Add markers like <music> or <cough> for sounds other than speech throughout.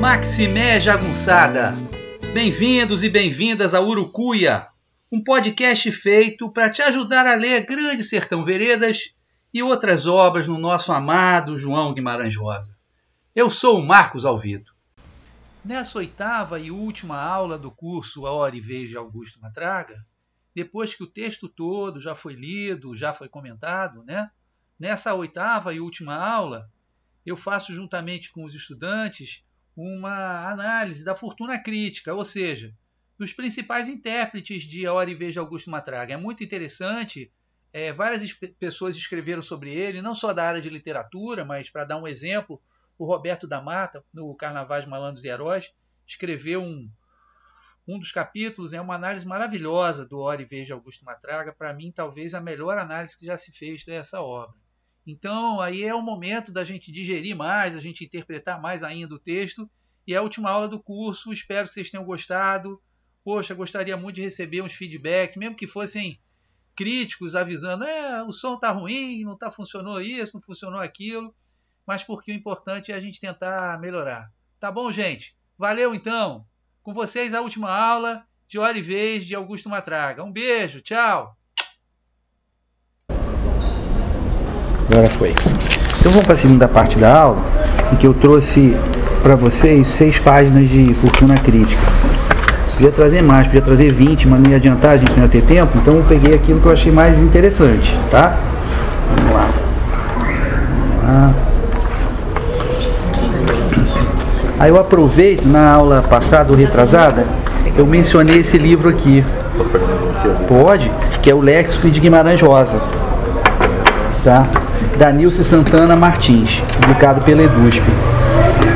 Maximé Jagunçada. Bem-vindos e bem-vindas a Urucuia, um podcast feito para te ajudar a ler Grande Sertão Veredas e outras obras no nosso amado João Guimarães Rosa. Eu sou o Marcos Alvito. Nessa oitava e última aula do curso A Hora e Vez de Augusto Matraga, depois que o texto todo já foi lido, já foi comentado, né? Nessa oitava e última aula, eu faço juntamente com os estudantes uma análise da fortuna crítica, ou seja, dos principais intérpretes de A Hora e de Augusto Matraga. É muito interessante, é, várias pessoas escreveram sobre ele, não só da área de literatura, mas para dar um exemplo, o Roberto da Mata, no Carnavais Malandros e Heróis, escreveu um, um dos capítulos, é uma análise maravilhosa do Hora e de Augusto Matraga, para mim talvez a melhor análise que já se fez dessa obra. Então, aí é o momento da gente digerir mais, da gente interpretar mais ainda o texto. E é a última aula do curso. Espero que vocês tenham gostado. Poxa, gostaria muito de receber uns feedback, mesmo que fossem críticos avisando: é, o som tá ruim, não tá funcionou isso, não funcionou aquilo. Mas porque o importante é a gente tentar melhorar. Tá bom, gente? Valeu então. Com vocês a última aula de Hora e Vez de Augusto Matraga. Um beijo, tchau. Agora foi. Então vamos para a segunda parte da aula, em que eu trouxe para vocês seis páginas de fortuna crítica. Podia trazer mais, podia trazer 20, mas não ia adiantar, a gente não ia ter tempo, então eu peguei aquilo que eu achei mais interessante, tá? Vamos lá. Vamos lá. Aí eu aproveito, na aula passada ou retrasada, eu mencionei esse livro aqui. Posso pegar um Pode, que é o Léxico de Guimarães Rosa. Tá? Da Nilce Santana Martins, publicado pela EDUSP.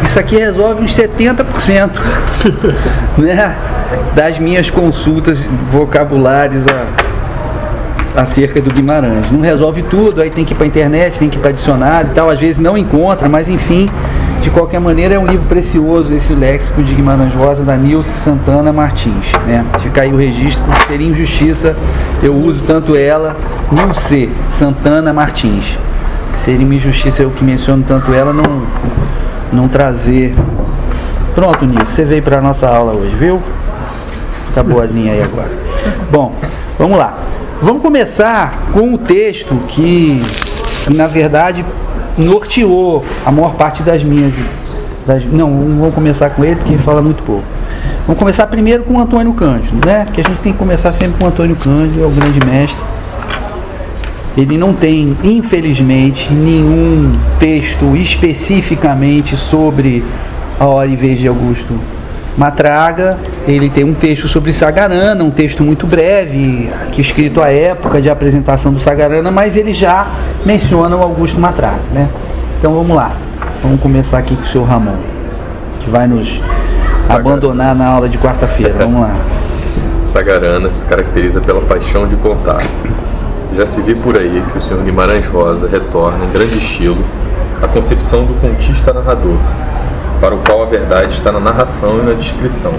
Isso aqui resolve uns 70% <laughs> né, das minhas consultas vocabulares a, acerca do Guimarães. Não resolve tudo, aí tem que ir para a internet, tem que ir para dicionário e tal, às vezes não encontra, mas enfim, de qualquer maneira é um livro precioso esse léxico de Guimarães Rosa da Nilce Santana Martins. Né? Fica aí o registro, seria injustiça, eu uso tanto ela, Nilce Santana Martins seria uma injustiça eu que menciono tanto ela não, não trazer. Pronto, Nilson, você veio para nossa aula hoje, viu? Tá boazinha aí agora. Bom, vamos lá. Vamos começar com o texto que, na verdade, norteou a maior parte das minhas. Das, não, não vamos começar com ele porque fala muito pouco. Vamos começar primeiro com o Antônio Cândido, né? Porque a gente tem que começar sempre com o Antônio Cândido, é o grande mestre ele não tem, infelizmente, nenhum texto especificamente sobre a hora vez de Augusto Matraga. Ele tem um texto sobre Sagarana, um texto muito breve, que escrito à época de apresentação do Sagarana, mas ele já menciona o Augusto Matraga. Né? Então vamos lá, vamos começar aqui com o senhor Ramon, que vai nos Sagarana. abandonar na aula de quarta-feira. Vamos lá. Sagarana se caracteriza pela paixão de contar já se vê por aí que o Sr. Guimarães Rosa retorna em grande estilo à concepção do contista narrador, para o qual a verdade está na narração e na descrição,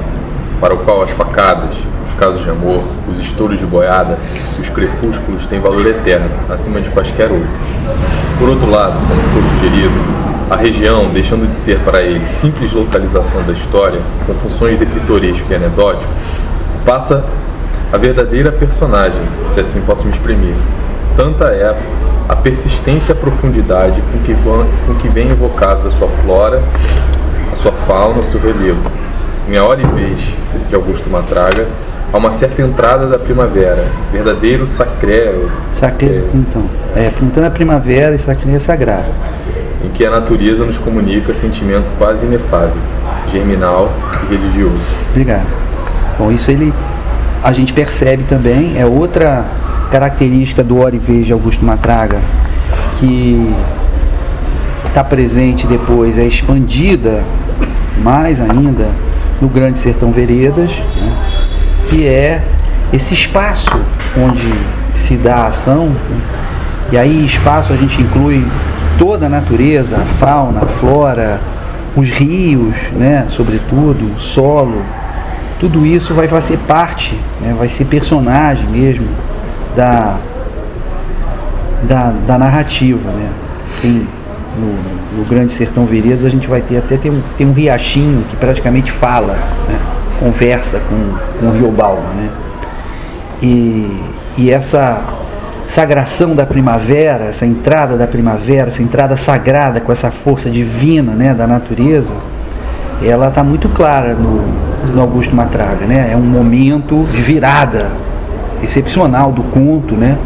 para o qual as facadas, os casos de amor, os estouros de boiada e os crepúsculos têm valor eterno, acima de quaisquer outros. Por outro lado, como foi sugerido, a região, deixando de ser para ele simples localização da história, com funções de pitoresco e anedótico, passa a verdadeira personagem, se assim posso me exprimir. Tanta é a persistência e a profundidade com que, vão, com que vem evocados a sua flora, a sua fauna, o seu relevo. Em A Hora e Vez, de Augusto Matraga, há uma certa entrada da primavera, verdadeiro sacré. Sacré, é, então. É, pintando a primavera e sacré é sagrado. Em que a natureza nos comunica sentimento quase inefável, germinal e religioso. Obrigado. Bom, isso ele a gente percebe também, é outra característica do Vez de Augusto Matraga, que está presente depois, é expandida mais ainda no Grande Sertão Veredas, né? que é esse espaço onde se dá a ação. E aí espaço a gente inclui toda a natureza, a fauna, a flora, os rios, né, sobretudo, o solo. Tudo isso vai fazer parte, né, vai ser personagem mesmo da, da, da narrativa. Né. Tem, no, no, Grande Sertão Veredas a gente vai ter até tem um, tem um riachinho que praticamente fala, né, conversa com, com o Rio Balma. Né. E, e essa sagração da primavera, essa entrada da primavera, essa entrada sagrada com essa força divina né, da natureza, ela está muito clara no, no Augusto Matraga. Né? É um momento de virada excepcional do conto, né?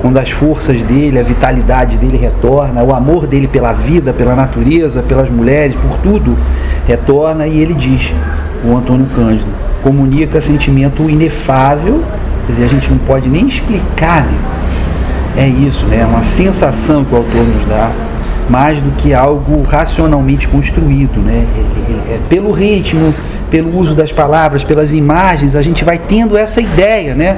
quando as forças dele, a vitalidade dele retorna, o amor dele pela vida, pela natureza, pelas mulheres, por tudo, retorna e ele diz, o Antônio Cândido, comunica sentimento inefável, quer dizer, a gente não pode nem explicar né? é isso, né? É uma sensação que o autor nos dá, mais do que algo racionalmente construído, né? É, é, é, pelo ritmo, pelo uso das palavras, pelas imagens, a gente vai tendo essa ideia, né?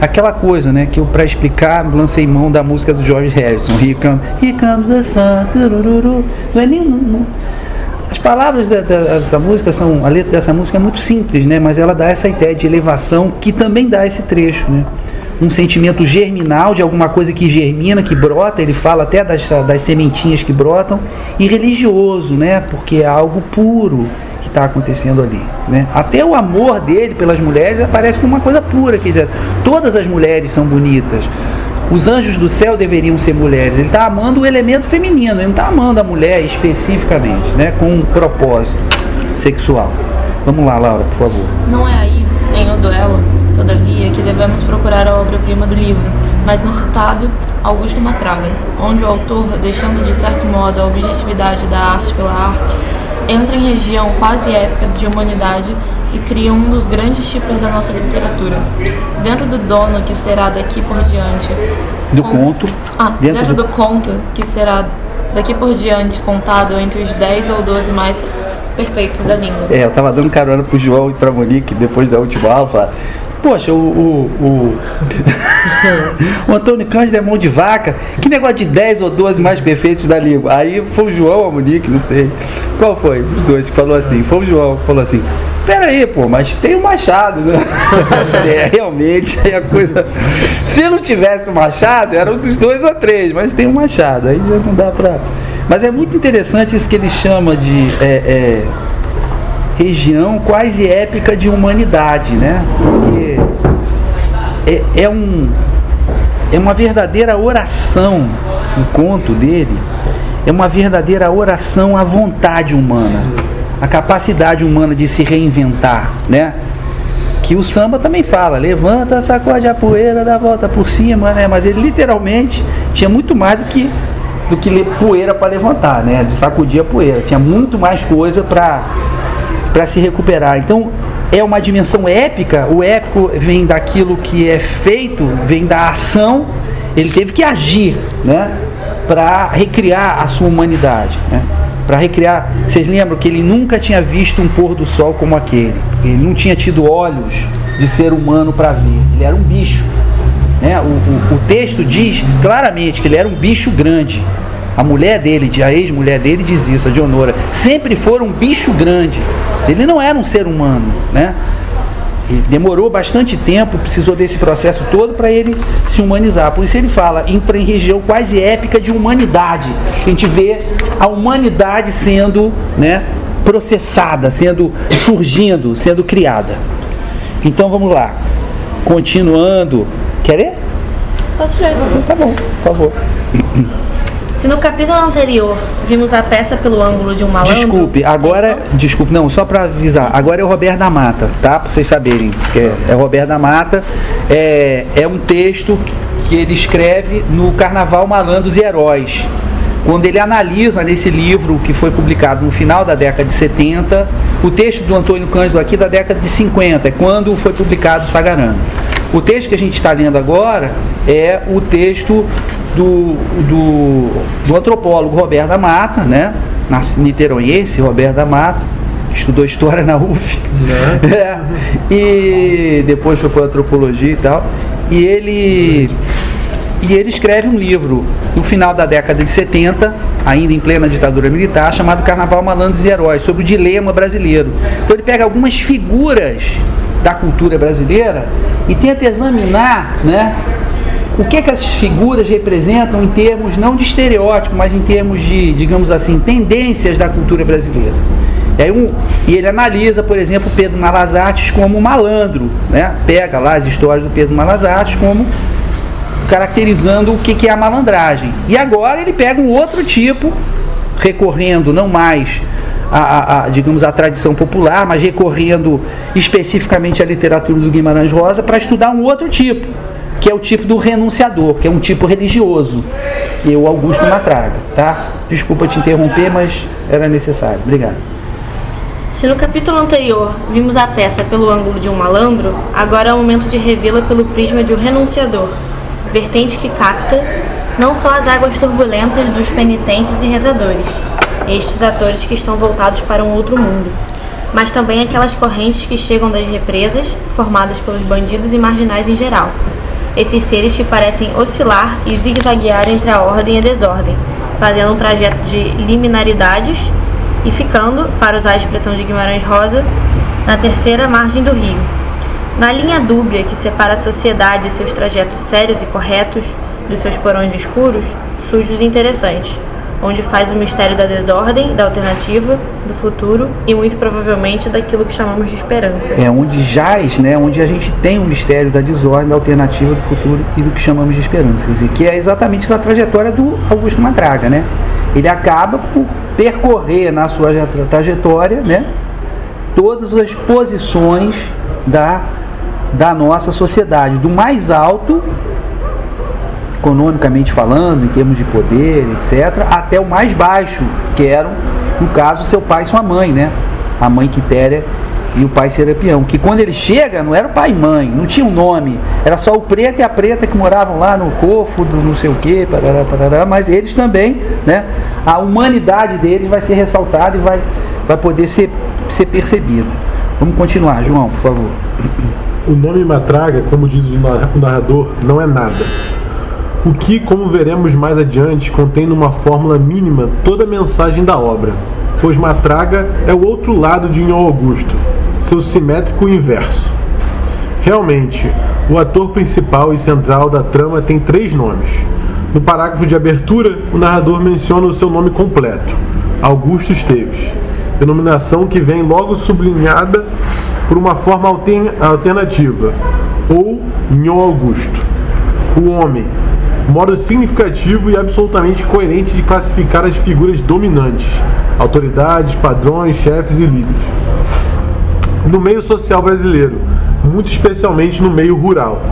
Aquela coisa, né? Que eu, para explicar, lancei mão da música do George Harrison, Here, come, Here Comes the Sun, turururu. não é. Não, as palavras dessa música são, a letra dessa música é muito simples, né? Mas ela dá essa ideia de elevação que também dá esse trecho, né? um sentimento germinal de alguma coisa que germina, que brota, ele fala até das, das sementinhas que brotam, e religioso, né? Porque é algo puro está acontecendo ali. Né? Até o amor dele pelas mulheres aparece como uma coisa pura, quer dizer, todas as mulheres são bonitas. Os anjos do céu deveriam ser mulheres. Ele está amando o elemento feminino, ele não está amando a mulher especificamente, né? com um propósito sexual. Vamos lá, Laura, por favor. Não é aí, em o duelo, todavia, que devemos procurar a obra-prima do livro, mas no citado Augusto Matraga, onde o autor, deixando de certo modo a objetividade da arte pela arte, entra em região quase épica de humanidade e cria um dos grandes tipos da nossa literatura. Dentro do dono que será daqui por diante. Do com... conto? Ah, dentro, dentro do... do conto que será daqui por diante contado entre os 10 ou 12 mais perfeitos da língua. É, eu tava dando carona pro João e pra Monique depois da última aula, Poxa, o, o, o, <laughs> o Antônio Cândido é mão de vaca. Que negócio de 10 ou 12 mais perfeitos da língua? Aí foi o João ou a Monique, não sei. Qual foi? Os dois que falou assim. Foi o João que falou assim. Pera aí, pô, mas tem o Machado, né? <laughs> é, realmente, aí a coisa. Se não tivesse o Machado, era um dos dois ou três, mas tem o Machado. Aí já não dá pra. Mas é muito interessante isso que ele chama de. É, é região quase épica de humanidade, né? Porque é, é, um, é uma verdadeira oração, o conto dele é uma verdadeira oração à vontade humana, a capacidade humana de se reinventar, né? Que o samba também fala, levanta, sacode a poeira, dá a volta por cima, né? Mas ele literalmente tinha muito mais do que do que poeira para levantar, né? De sacudir a poeira. Tinha muito mais coisa para para se recuperar. Então é uma dimensão épica, o épico vem daquilo que é feito, vem da ação, ele teve que agir, né? Para recriar a sua humanidade, né? Para recriar. Vocês lembram que ele nunca tinha visto um pôr do sol como aquele. Ele não tinha tido olhos de ser humano para ver. Ele era um bicho. Né? O, o, o texto diz claramente que ele era um bicho grande. A mulher dele, a ex-mulher dele, diz isso, a Dionora. Sempre foi um bicho grande. Ele não era um ser humano, né? Ele demorou bastante tempo, precisou desse processo todo para ele se humanizar. Por isso ele fala, entra em região quase épica de humanidade. A gente vê a humanidade sendo né, processada, sendo surgindo, sendo criada. Então vamos lá. Continuando. Quer ler? Pode ler. Tá bom, por favor. Se no capítulo anterior vimos a peça pelo ângulo de um malandro. Desculpe, agora. Desculpe, não, só para avisar. Agora é o Roberto da Mata, tá? Para vocês saberem. É, é o Roberto da Mata. É, é um texto que ele escreve no Carnaval Malandros e Heróis. Quando ele analisa nesse livro que foi publicado no final da década de 70, o texto do Antônio Cândido aqui da década de 50, é quando foi publicado o Sagarano. O texto que a gente está lendo agora é o texto do, do, do antropólogo Roberto da Mata, né? niteroense Roberto da Mata, estudou história na UF. Né? <laughs> É, e depois foi para antropologia e tal. E ele e ele escreve um livro no final da década de 70, ainda em plena ditadura militar, chamado Carnaval Malandros e Heróis, sobre o dilema brasileiro. Então ele pega algumas figuras da cultura brasileira e tenta examinar né, o que, que essas figuras representam em termos não de estereótipo, mas em termos de, digamos assim, tendências da cultura brasileira. E, aí um, e ele analisa, por exemplo, Pedro Malazates como malandro, né? pega lá as histórias do Pedro Malazates como caracterizando o que, que é a malandragem. E agora ele pega um outro tipo, recorrendo não mais a, a, a, digamos, a tradição popular, mas recorrendo especificamente à literatura do Guimarães Rosa para estudar um outro tipo, que é o tipo do renunciador, que é um tipo religioso, que o Augusto Matraga, tá? Desculpa te interromper, mas era necessário. Obrigado. Se no capítulo anterior vimos a peça pelo ângulo de um malandro, agora é o momento de revê-la pelo prisma de um renunciador, vertente que capta não só as águas turbulentas dos penitentes e rezadores, estes atores que estão voltados para um outro mundo, mas também aquelas correntes que chegam das represas, formadas pelos bandidos e marginais em geral. Esses seres que parecem oscilar e zigue-zaguear entre a ordem e a desordem, fazendo um trajeto de liminaridades e ficando, para usar a expressão de Guimarães Rosa, na terceira margem do rio, na linha dúbia que separa a sociedade e seus trajetos sérios e corretos dos seus porões escuros, sujos e interessantes, onde faz o mistério da desordem, da alternativa, do futuro e muito provavelmente daquilo que chamamos de esperança. É onde jaz, né, onde a gente tem o mistério da desordem, da alternativa, do futuro e do que chamamos de esperança, e que é exatamente essa trajetória do Augusto Matraga, né? Ele acaba por percorrer na sua trajetória, né, todas as posições da da nossa sociedade, do mais alto, economicamente falando, em termos de poder, etc., até o mais baixo, que eram, no caso, seu pai e sua mãe, né? A mãe Quitéria e o pai Serapião. Que quando ele chega, não era pai e mãe, não tinha um nome, era só o preto e a preta que moravam lá no cofo, do não sei o quê, parará, parará, mas eles também, né? A humanidade deles vai ser ressaltada e vai, vai poder ser, ser percebido. Vamos continuar, João, por favor. O nome Matraga, como diz o narrador, não é nada. O que, como veremos mais adiante, contém numa fórmula mínima toda a mensagem da obra, pois Matraga é o outro lado de Nhô Augusto, seu simétrico inverso. Realmente, o ator principal e central da trama tem três nomes. No parágrafo de abertura, o narrador menciona o seu nome completo, Augusto Esteves, denominação que vem logo sublinhada por uma forma alternativa, ou Nho Augusto. O homem, modo significativo e absolutamente coerente de classificar as figuras dominantes, autoridades, padrões, chefes e líderes. No meio social brasileiro, muito especialmente no meio rural.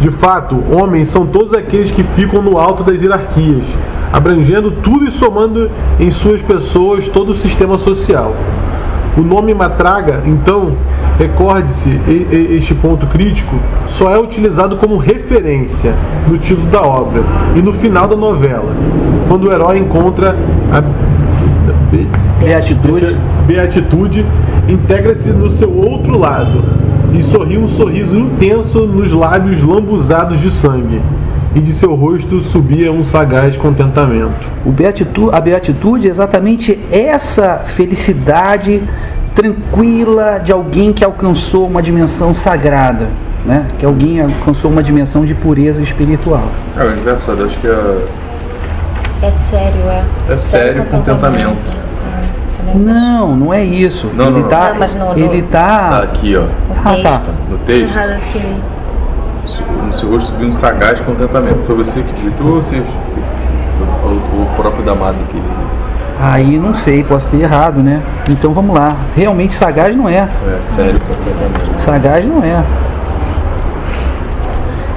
De fato, homens são todos aqueles que ficam no alto das hierarquias, abrangendo tudo e somando em suas pessoas todo o sistema social. O nome Matraga, então, recorde-se, este ponto crítico, só é utilizado como referência no título da obra e no final da novela, quando o herói encontra a beatitude, beatitude integra-se no seu outro lado e sorri um sorriso intenso nos lábios lambuzados de sangue e de seu rosto subia um sagaz contentamento. O beatitu a beatitude é exatamente essa felicidade tranquila de alguém que alcançou uma dimensão sagrada, né? Que alguém alcançou uma dimensão de pureza espiritual. É, o engraçado, acho que é. É sério, é. É sério, contentamento. É, não, não é isso. Não, ele não, tá, não. ele tá. Aqui, ó. Ah, tá. No texto no seu rosto subiu um sagaz contentamento. Foi você que digitou ou você, o, o próprio Damado que. Aí não sei, posso ter errado, né? Então vamos lá. Realmente sagaz não é. É, sério. Sagaz não é.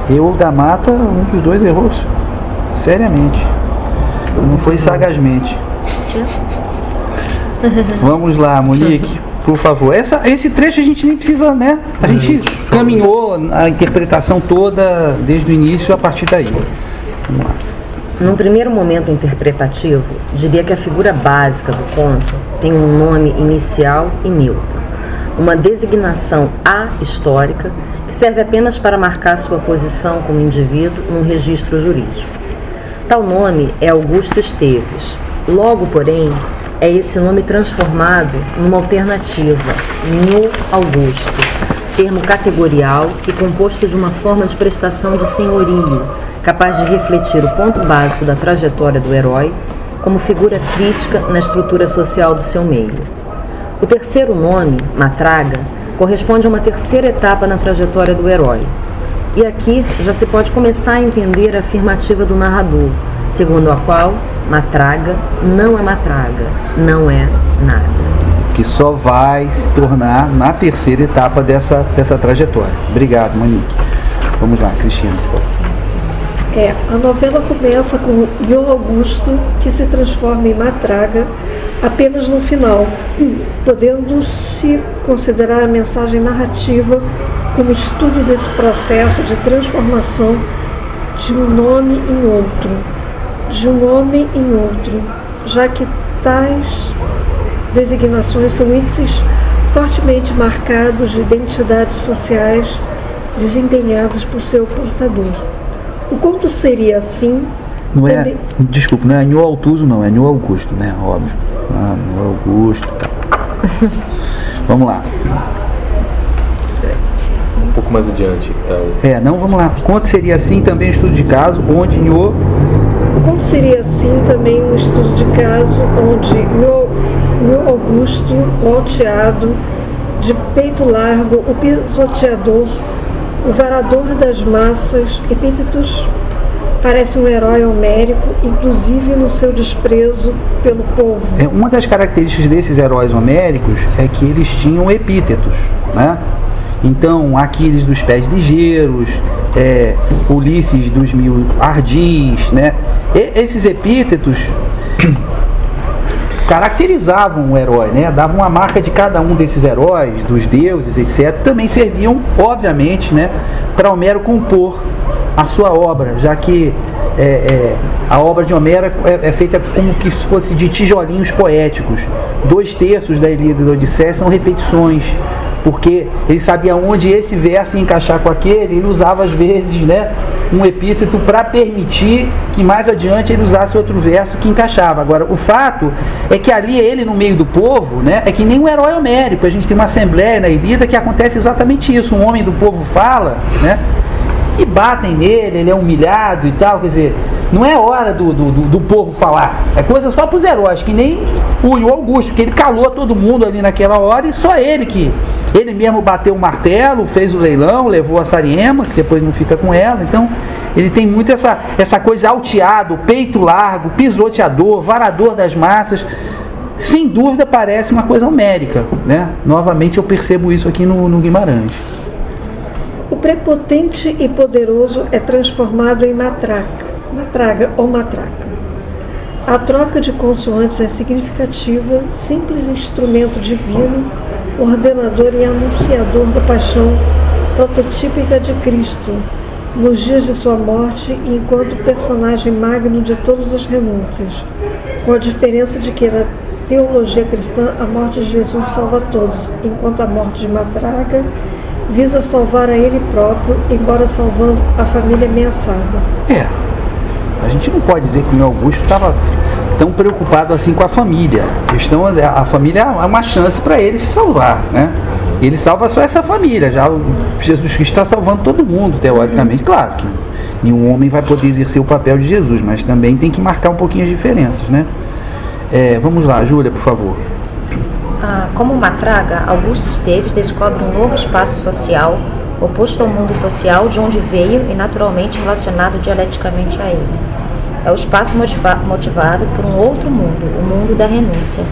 Eu ou da mata, um dos dois errou. Seriamente. Não foi sagazmente. <laughs> Vamos lá, Monique. Por favor. Essa, esse trecho a gente nem precisa, né? A gente caminhou a interpretação toda desde o início a partir daí. Vamos lá. Num primeiro momento interpretativo, diria que a figura básica do conto tem um nome inicial e neutro, uma designação a-histórica que serve apenas para marcar sua posição como indivíduo num registro jurídico. Tal nome é Augusto Esteves. Logo, porém, é esse nome transformado numa alternativa, Nho Augusto, termo categorial e composto de uma forma de prestação de senhorio capaz de refletir o ponto básico da trajetória do herói como figura crítica na estrutura social do seu meio. O terceiro nome, Matraga, corresponde a uma terceira etapa na trajetória do herói. E aqui já se pode começar a entender a afirmativa do narrador, segundo a qual Matraga não é Matraga, não é nada. Que só vai se tornar na terceira etapa dessa, dessa trajetória. Obrigado, Monique. Vamos lá, Cristina. É, a novela começa com Ion Augusto, que se transforma em Matraga apenas no final, podendo-se considerar a mensagem narrativa como estudo desse processo de transformação de um nome em outro, de um homem em outro, já que tais designações são índices fortemente marcados de identidades sociais desempenhadas por seu portador. O conto seria assim. Não é, também... desculpa, não é Nho Altuso, não, é Nho Augusto, né? Óbvio. Ah, Nho Augusto tá. <laughs> Vamos lá. Um pouco mais adiante. Tá? É, não, vamos lá. O conto seria assim também um estudo de caso, onde Nho. O conto seria assim também um estudo de caso, onde Nho, Nho Augusto, o alteado, de peito largo, o pisoteador, o varador das massas, Epítetos parece um herói homérico, inclusive no seu desprezo pelo povo. É, uma das características desses heróis homéricos é que eles tinham epítetos, né? Então, Aquiles dos pés ligeiros, é, Ulisses dos mil ardins, né? E, esses epítetos caracterizavam o herói, né? Davam uma marca de cada um desses heróis, dos deuses, etc. Também serviam, obviamente, né, para Homero compor a sua obra, já que é, é, a obra de Homero é, é, feita como que fosse de tijolinhos poéticos. Dois terços da Ilíada e da Odisseia são repetições, porque ele sabia onde esse verso ia encaixar com aquele, ele usava às vezes, né, um epíteto para permitir que mais adiante ele usasse outro verso que encaixava. Agora, o fato é que ali ele no meio do povo, né, é que nem um herói homérico. A gente tem uma assembleia na Ilíada que acontece exatamente isso. Um homem do povo fala, né, e batem nele, ele é humilhado e tal, quer dizer, não é hora do, do, do, do povo falar. É coisa só para os heróis, que nem o Augusto, que ele calou todo mundo ali naquela hora e só ele que ele mesmo bateu o martelo, fez o leilão, levou a Sariema, que depois não fica com ela. Então, ele tem muito essa, essa coisa alteado, peito largo, pisoteador, varador das massas. Sem dúvida parece uma coisa homérica. Né? Novamente eu percebo isso aqui no, no Guimarães. O prepotente e poderoso é transformado em matraca, matraga ou matraca. A troca de consoantes é significativa, simples instrumento divino ordenador e anunciador da paixão prototípica de Cristo, nos dias de sua morte e enquanto personagem magno de todas as renúncias, com a diferença de que na teologia cristã a morte de Jesus salva todos, enquanto a morte de Matraga visa salvar a ele próprio, embora salvando a família ameaçada. É, a gente não pode dizer que o Augusto estava tão preocupado assim com a família. A questão a família é uma chance para ele se salvar, né? Ele salva só essa família, já Jesus Cristo está salvando todo mundo, teoricamente. Claro que nenhum homem vai poder exercer o papel de Jesus, mas também tem que marcar um pouquinho as diferenças, né? É, vamos lá, Júlia, por favor. Ah, como uma Augusto Esteves descobre um novo espaço social, oposto ao mundo social de onde veio e naturalmente relacionado dialeticamente a ele. É o espaço motiva motivado por um outro mundo, o mundo da renúncia.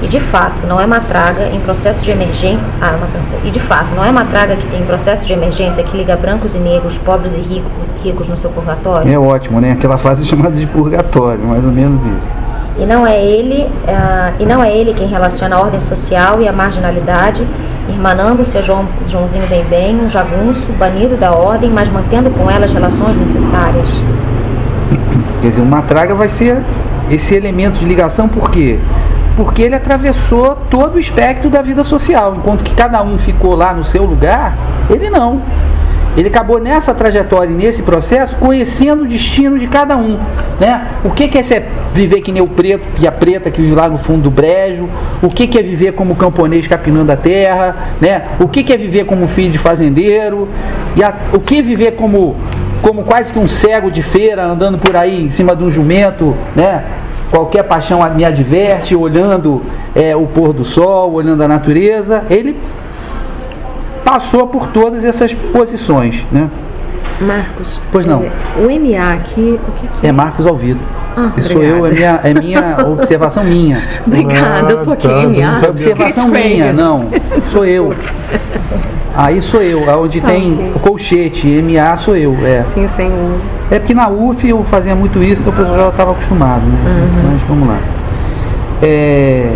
E de fato, não é uma traga em processo de emergência. Ah, e de fato, não é uma traga em processo de emergência que liga brancos e negros, pobres e ricos, ricos no seu purgatório. É ótimo, né? Aquela fase chamada de purgatório, mais ou menos isso. E não é ele, uh, e não é ele quem relaciona a ordem social e a marginalidade, irmanando-se a João, Joãozinho Bem Bem, um jagunço, banido da ordem, mas mantendo com ela as relações necessárias. Quer dizer, o Matraga vai ser esse elemento de ligação, por quê? Porque ele atravessou todo o espectro da vida social, enquanto que cada um ficou lá no seu lugar, ele não. Ele acabou nessa trajetória e nesse processo conhecendo o destino de cada um. Né? O que, que é ser, viver que nem o preto e a preta que vive lá no fundo do brejo, o que, que é viver como camponês capinando a terra, né? o que, que é viver como filho de fazendeiro, e a, o que viver como, como quase que um cego de feira andando por aí em cima de um jumento, né? qualquer paixão me adverte, olhando é, o pôr do sol, olhando a natureza. Ele passou por todas essas posições, né? Marcos. Pois não. É, o MA aqui, o que, que é? É Marcos Alvido. Ah, Isso sou eu, é minha, é minha <laughs> observação minha. Obrigada, eu tô aqui, Ah, tá, MA. Foi observação minha, não. Sou eu. <laughs> Aí sou eu, onde tem ok. o colchete, MA sou eu. É. Sim, sem é porque na UF eu fazia muito isso, então o pessoal já estava acostumado. Né? Mas vamos lá. É,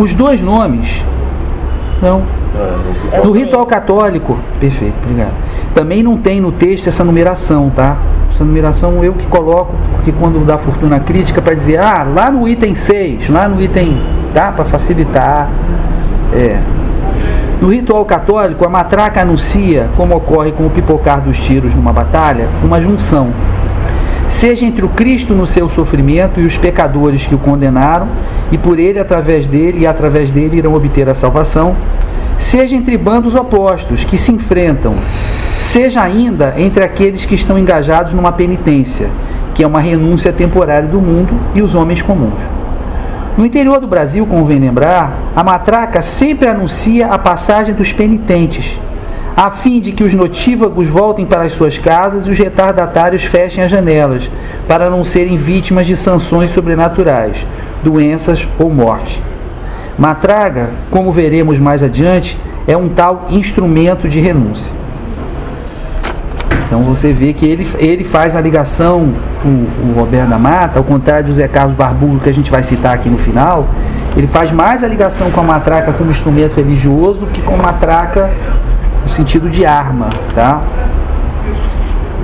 os dois nomes. Não. É Do ritual católico, perfeito, obrigado. Também não tem no texto essa numeração, tá? Essa numeração eu que coloco, porque quando dá fortuna crítica para dizer, ah, lá no item 6, lá no item, tá? Para facilitar. É. No ritual católico, a matraca anuncia, como ocorre com o pipocar dos tiros numa batalha, uma junção. Seja entre o Cristo no seu sofrimento e os pecadores que o condenaram, e por ele, através dele e através dele irão obter a salvação, seja entre bandos opostos que se enfrentam, seja ainda entre aqueles que estão engajados numa penitência, que é uma renúncia temporária do mundo e os homens comuns. No interior do Brasil, convém lembrar, a matraca sempre anuncia a passagem dos penitentes, a fim de que os notívagos voltem para as suas casas e os retardatários fechem as janelas, para não serem vítimas de sanções sobrenaturais, doenças ou morte. Matraga, como veremos mais adiante, é um tal instrumento de renúncia. Então você vê que ele, ele faz a ligação, o, o Roberto da Mata, ao contrário do Zé Carlos Barbudo, que a gente vai citar aqui no final, ele faz mais a ligação com a matraca como instrumento religioso do que com a matraca no sentido de arma, tá?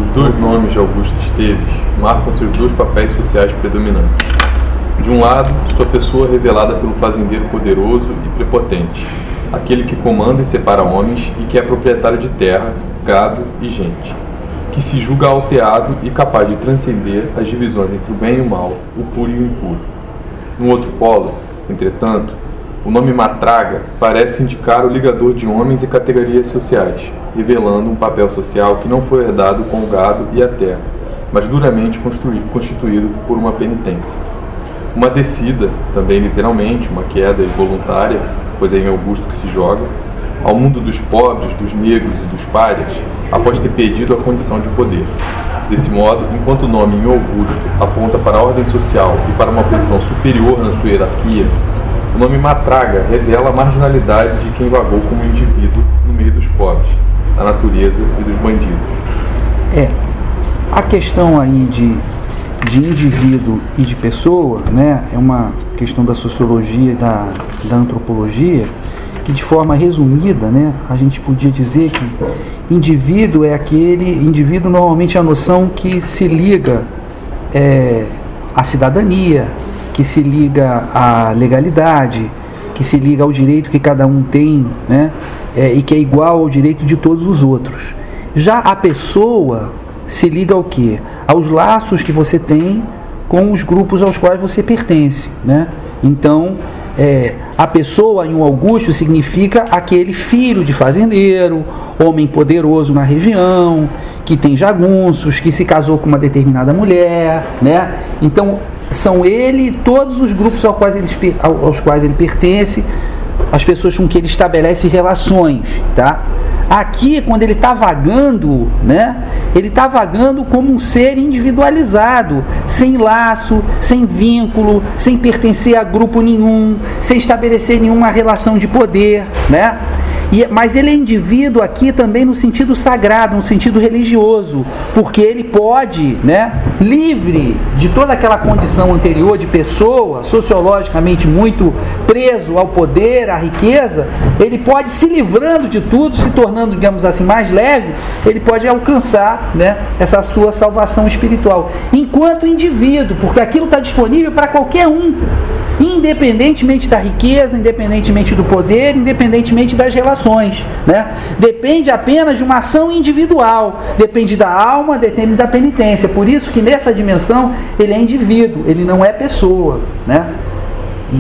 Os dois nomes de Augusto Esteves marcam seus dois papéis sociais predominantes. De um lado, sua pessoa revelada pelo fazendeiro poderoso e prepotente, aquele que comanda e separa homens e que é proprietário de terra, gado e gente, que se julga alteado e capaz de transcender as divisões entre o bem e o mal, o puro e o impuro. No outro polo, entretanto, o nome matraga parece indicar o ligador de homens e categorias sociais, revelando um papel social que não foi herdado com o gado e a terra, mas duramente constituído por uma penitência. Uma descida, também literalmente, uma queda involuntária, pois é em Augusto que se joga, ao mundo dos pobres, dos negros e dos párias, após ter perdido a condição de poder. Desse modo, enquanto o nome em Augusto aponta para a ordem social e para uma posição superior na sua hierarquia, o nome Matraga revela a marginalidade de quem vagou como indivíduo no meio dos pobres, da natureza e dos bandidos. É, a questão aí de, de indivíduo e de pessoa, né, é uma questão da sociologia e da, da antropologia, que de forma resumida, né, a gente podia dizer que indivíduo é aquele, indivíduo normalmente é a noção que se liga é, à cidadania, que se liga à legalidade, que se liga ao direito que cada um tem, né, é, e que é igual ao direito de todos os outros. Já a pessoa se liga ao que? Aos laços que você tem com os grupos aos quais você pertence, né? Então, é, a pessoa em um Augusto significa aquele filho de fazendeiro, homem poderoso na região, que tem jagunços, que se casou com uma determinada mulher, né? Então, são ele e todos os grupos aos quais, ele, aos quais ele pertence, as pessoas com que ele estabelece relações, tá? Aqui, quando ele está vagando, né? Ele está vagando como um ser individualizado, sem laço, sem vínculo, sem pertencer a grupo nenhum, sem estabelecer nenhuma relação de poder, né? E, mas ele é indivíduo aqui também no sentido sagrado, no sentido religioso, porque ele pode, né, livre de toda aquela condição anterior de pessoa, sociologicamente muito preso ao poder, à riqueza, ele pode se livrando de tudo, se tornando, digamos assim, mais leve, ele pode alcançar, né, essa sua salvação espiritual, enquanto indivíduo, porque aquilo está disponível para qualquer um independentemente da riqueza, independentemente do poder, independentemente das relações. Né? Depende apenas de uma ação individual, depende da alma, depende da penitência. Por isso que nessa dimensão ele é indivíduo, ele não é pessoa. Né?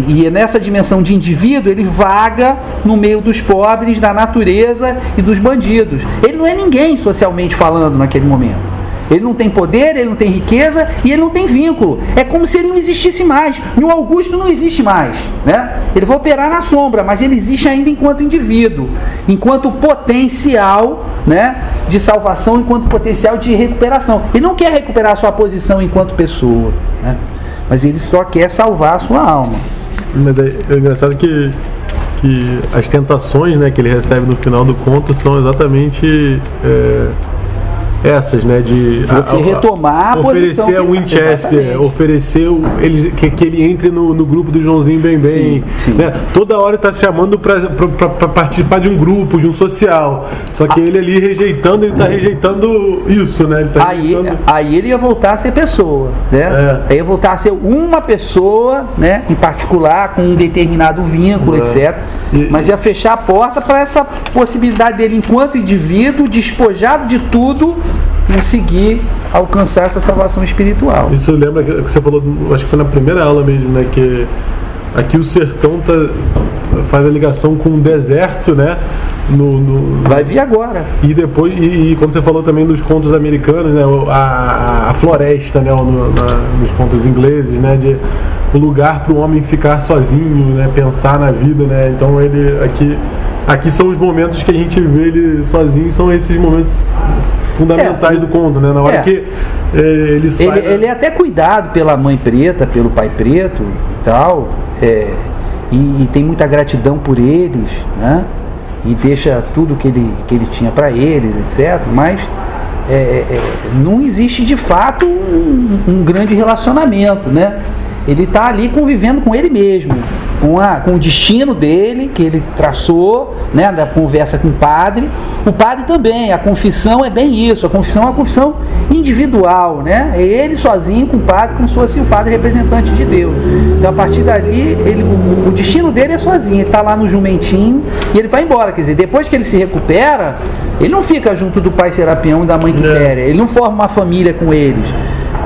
E, e nessa dimensão de indivíduo, ele vaga no meio dos pobres, da natureza e dos bandidos. Ele não é ninguém socialmente falando naquele momento. Ele não tem poder, ele não tem riqueza e ele não tem vínculo. É como se ele não existisse mais. No Augusto não existe mais. Né? Ele vai operar na sombra, mas ele existe ainda enquanto indivíduo, enquanto potencial né, de salvação, enquanto potencial de recuperação. Ele não quer recuperar a sua posição enquanto pessoa, né? mas ele só quer salvar a sua alma. Mas é, é engraçado que, que as tentações né, que ele recebe no final do conto são exatamente. É essas, né? De você a, retomar a oferecer a Winchester, oferecer o, ele, que, que ele entre no, no grupo do Joãozinho Bem Bem. Sim, sim. Né? Toda hora está chamando para participar de um grupo, de um social. Só que ah. ele ali rejeitando, ele está rejeitando isso, né? Ele tá aí, rejeitando... aí ele ia voltar a ser pessoa, né? É. Aí ia voltar a ser uma pessoa, né? Em particular, com um determinado vínculo, é. etc. E, Mas ia fechar a porta para essa possibilidade dele, enquanto indivíduo, despojado de tudo, conseguir alcançar essa salvação espiritual. Isso lembra que você falou, acho que foi na primeira aula mesmo, né? Que aqui o sertão tá, faz a ligação com o deserto, né? No, no, Vai vir agora. E depois, e, e, quando você falou também dos contos americanos, né? A, a floresta, né? No, na, nos contos ingleses, né? De o lugar para o homem ficar sozinho, né? Pensar na vida, né? Então ele aqui aqui são os momentos que a gente vê ele sozinho, são esses momentos fundamentais é, do conto, né? Na hora é. que é, ele sai. Ele, ele, é até cuidado pela mãe preta, pelo pai preto e tal, é, e, e, tem muita gratidão por eles, né? E deixa tudo que ele, que ele tinha para eles, etc. Mas é, é, não existe de fato um, um grande relacionamento, né? Ele está ali convivendo com ele mesmo, com, a, com o destino dele, que ele traçou, né, da conversa com o padre. O padre também, a confissão é bem isso, a confissão é uma confissão individual, né? É ele sozinho com o padre, como se fosse o padre representante de Deus. Então a partir dali, ele, o, o destino dele é sozinho, ele está lá no jumentinho e ele vai embora. Quer dizer, depois que ele se recupera, ele não fica junto do pai Serapião e da mãe Quitéria, ele não forma uma família com eles.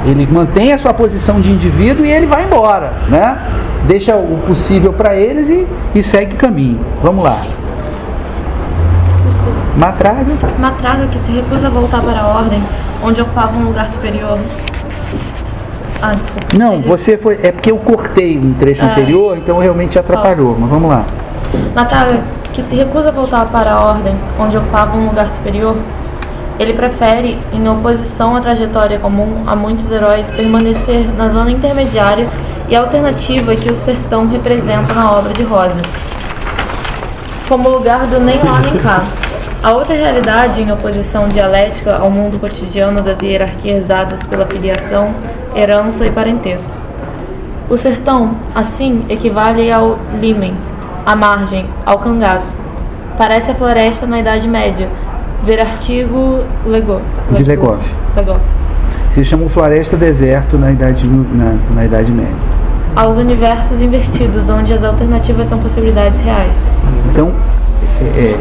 Ele mantém a sua posição de indivíduo e ele vai embora, né? Deixa o possível para eles e, e segue caminho. Vamos lá. Desculpa. Matraga. Matraga que se recusa a voltar para a ordem, onde ocupava um lugar superior. Ah, desculpa. Não, você foi. É porque eu cortei um trecho é. anterior, então realmente atrapalhou. Mas vamos lá. Matraga que se recusa a voltar para a ordem, onde ocupava um lugar superior, ele prefere, em oposição à trajetória comum a muitos heróis, permanecer na zona intermediária e alternativa que o sertão representa na obra de Rosa, como lugar do nem lá nem cá. A outra realidade, em oposição dialética ao mundo cotidiano das hierarquias dadas pela filiação, herança e parentesco. O sertão, assim, equivale ao limen, à margem, ao cangaço. Parece a floresta na Idade Média, ver artigo Lego, de Legov. Legov. Se chamou Floresta Deserto na Idade, na, na idade Média. Aos universos invertidos, onde as alternativas são possibilidades reais. Então, é, é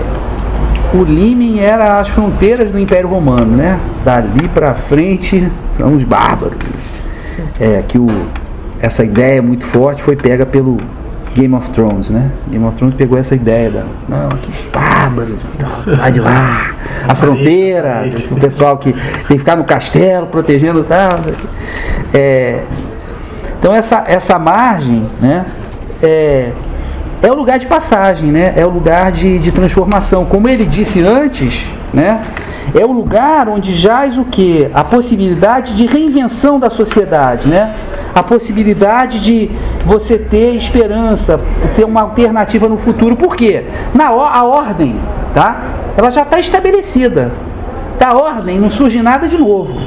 o Limen era as fronteiras do Império Romano, né? Dali para frente são os bárbaros. É que o, essa ideia muito forte foi pega pelo Game of Thrones, né? Game of Thrones pegou essa ideia da, não, que bárbaro, lá de lá, a fronteira, o pessoal que tem que ficar no castelo protegendo tal. É, então essa, essa margem, né? É, é o lugar de passagem, né? É o lugar de, de transformação. Como ele disse antes, né? É o lugar onde jaz o que? A possibilidade de reinvenção da sociedade, né? A possibilidade de você ter esperança, ter uma alternativa no futuro. Por quê? Na a ordem, tá? Ela já está estabelecida. Da ordem não surge nada de novo.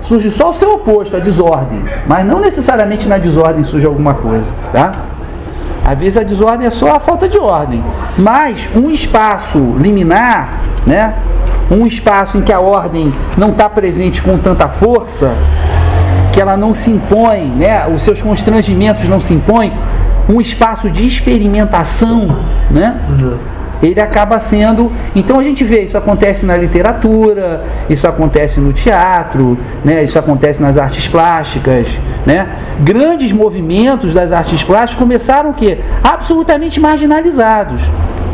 Surge só o seu oposto, a desordem. Mas não necessariamente na desordem surge alguma coisa, tá? Às vezes a desordem é só a falta de ordem. Mas um espaço liminar, né? Um espaço em que a ordem não está presente com tanta força, que ela não se impõe, né? Os seus constrangimentos não se impõem, um espaço de experimentação, né? Uhum ele acaba sendo. Então a gente vê, isso acontece na literatura, isso acontece no teatro, né? isso acontece nas artes plásticas. Né? Grandes movimentos das artes plásticas começaram o quê? Absolutamente marginalizados.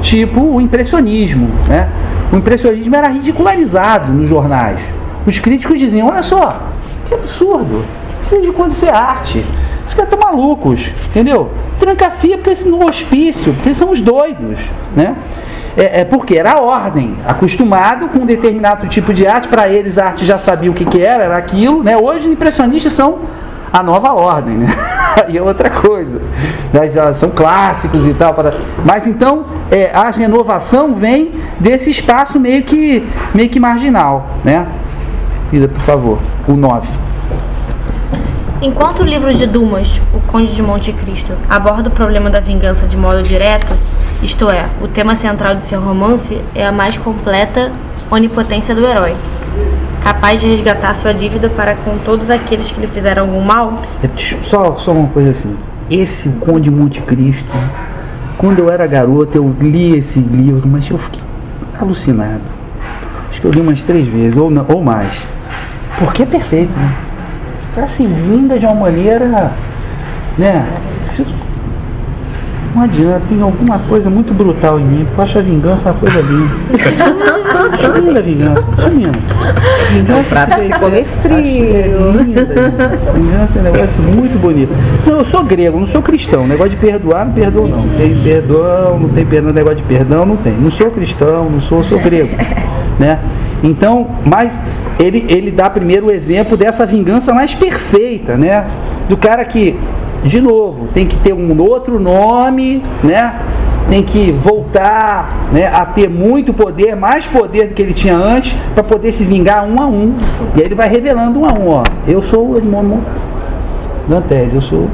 Tipo o impressionismo. Né? O impressionismo era ridicularizado nos jornais. Os críticos diziam, olha só, que absurdo, isso tem de ser arte. Os caras estão malucos, entendeu? Tranca-fia porque eles no hospício, porque são os doidos, né? É, é, porque era a ordem, acostumado com um determinado tipo de arte, para eles a arte já sabia o que, que era, era aquilo, né? Hoje os impressionistas são a nova ordem, né? <laughs> e é outra coisa. Né? Já são clássicos e tal. Para... Mas então é, a renovação vem desse espaço meio que, meio que marginal, né? Ida, por favor, o 9. Enquanto o livro de Dumas, O Conde de Monte Cristo, aborda o problema da vingança de modo direto, isto é, o tema central de seu romance é a mais completa onipotência do herói, capaz de resgatar sua dívida para com todos aqueles que lhe fizeram algum mal. É, só, só uma coisa assim, esse o Conde de Monte Cristo, quando eu era garoto eu li esse livro, mas eu fiquei alucinado. Acho que eu li umas três vezes ou, ou mais, porque é perfeito, né? cara se vinga de uma maneira, né? Não adianta, tem alguma coisa muito brutal em mim, eu acho a vingança uma coisa linda. acho linda a vingança, acho linda. Vingança pra se comer frio. É linda, vingança é um negócio muito bonito. Não, eu sou grego, não sou cristão. Negócio de perdoar, não perdoa não. Tem perdão, não tem perdão, negócio de perdão, não tem. Não sou cristão, não sou, sou grego. Né? Então, mas ele, ele dá primeiro o exemplo dessa vingança mais perfeita, né? Do cara que, de novo, tem que ter um outro nome, né? Tem que voltar né, a ter muito poder, mais poder do que ele tinha antes, para poder se vingar um a um. E aí ele vai revelando um a um, ó. Eu sou o irmão Dantes, eu sou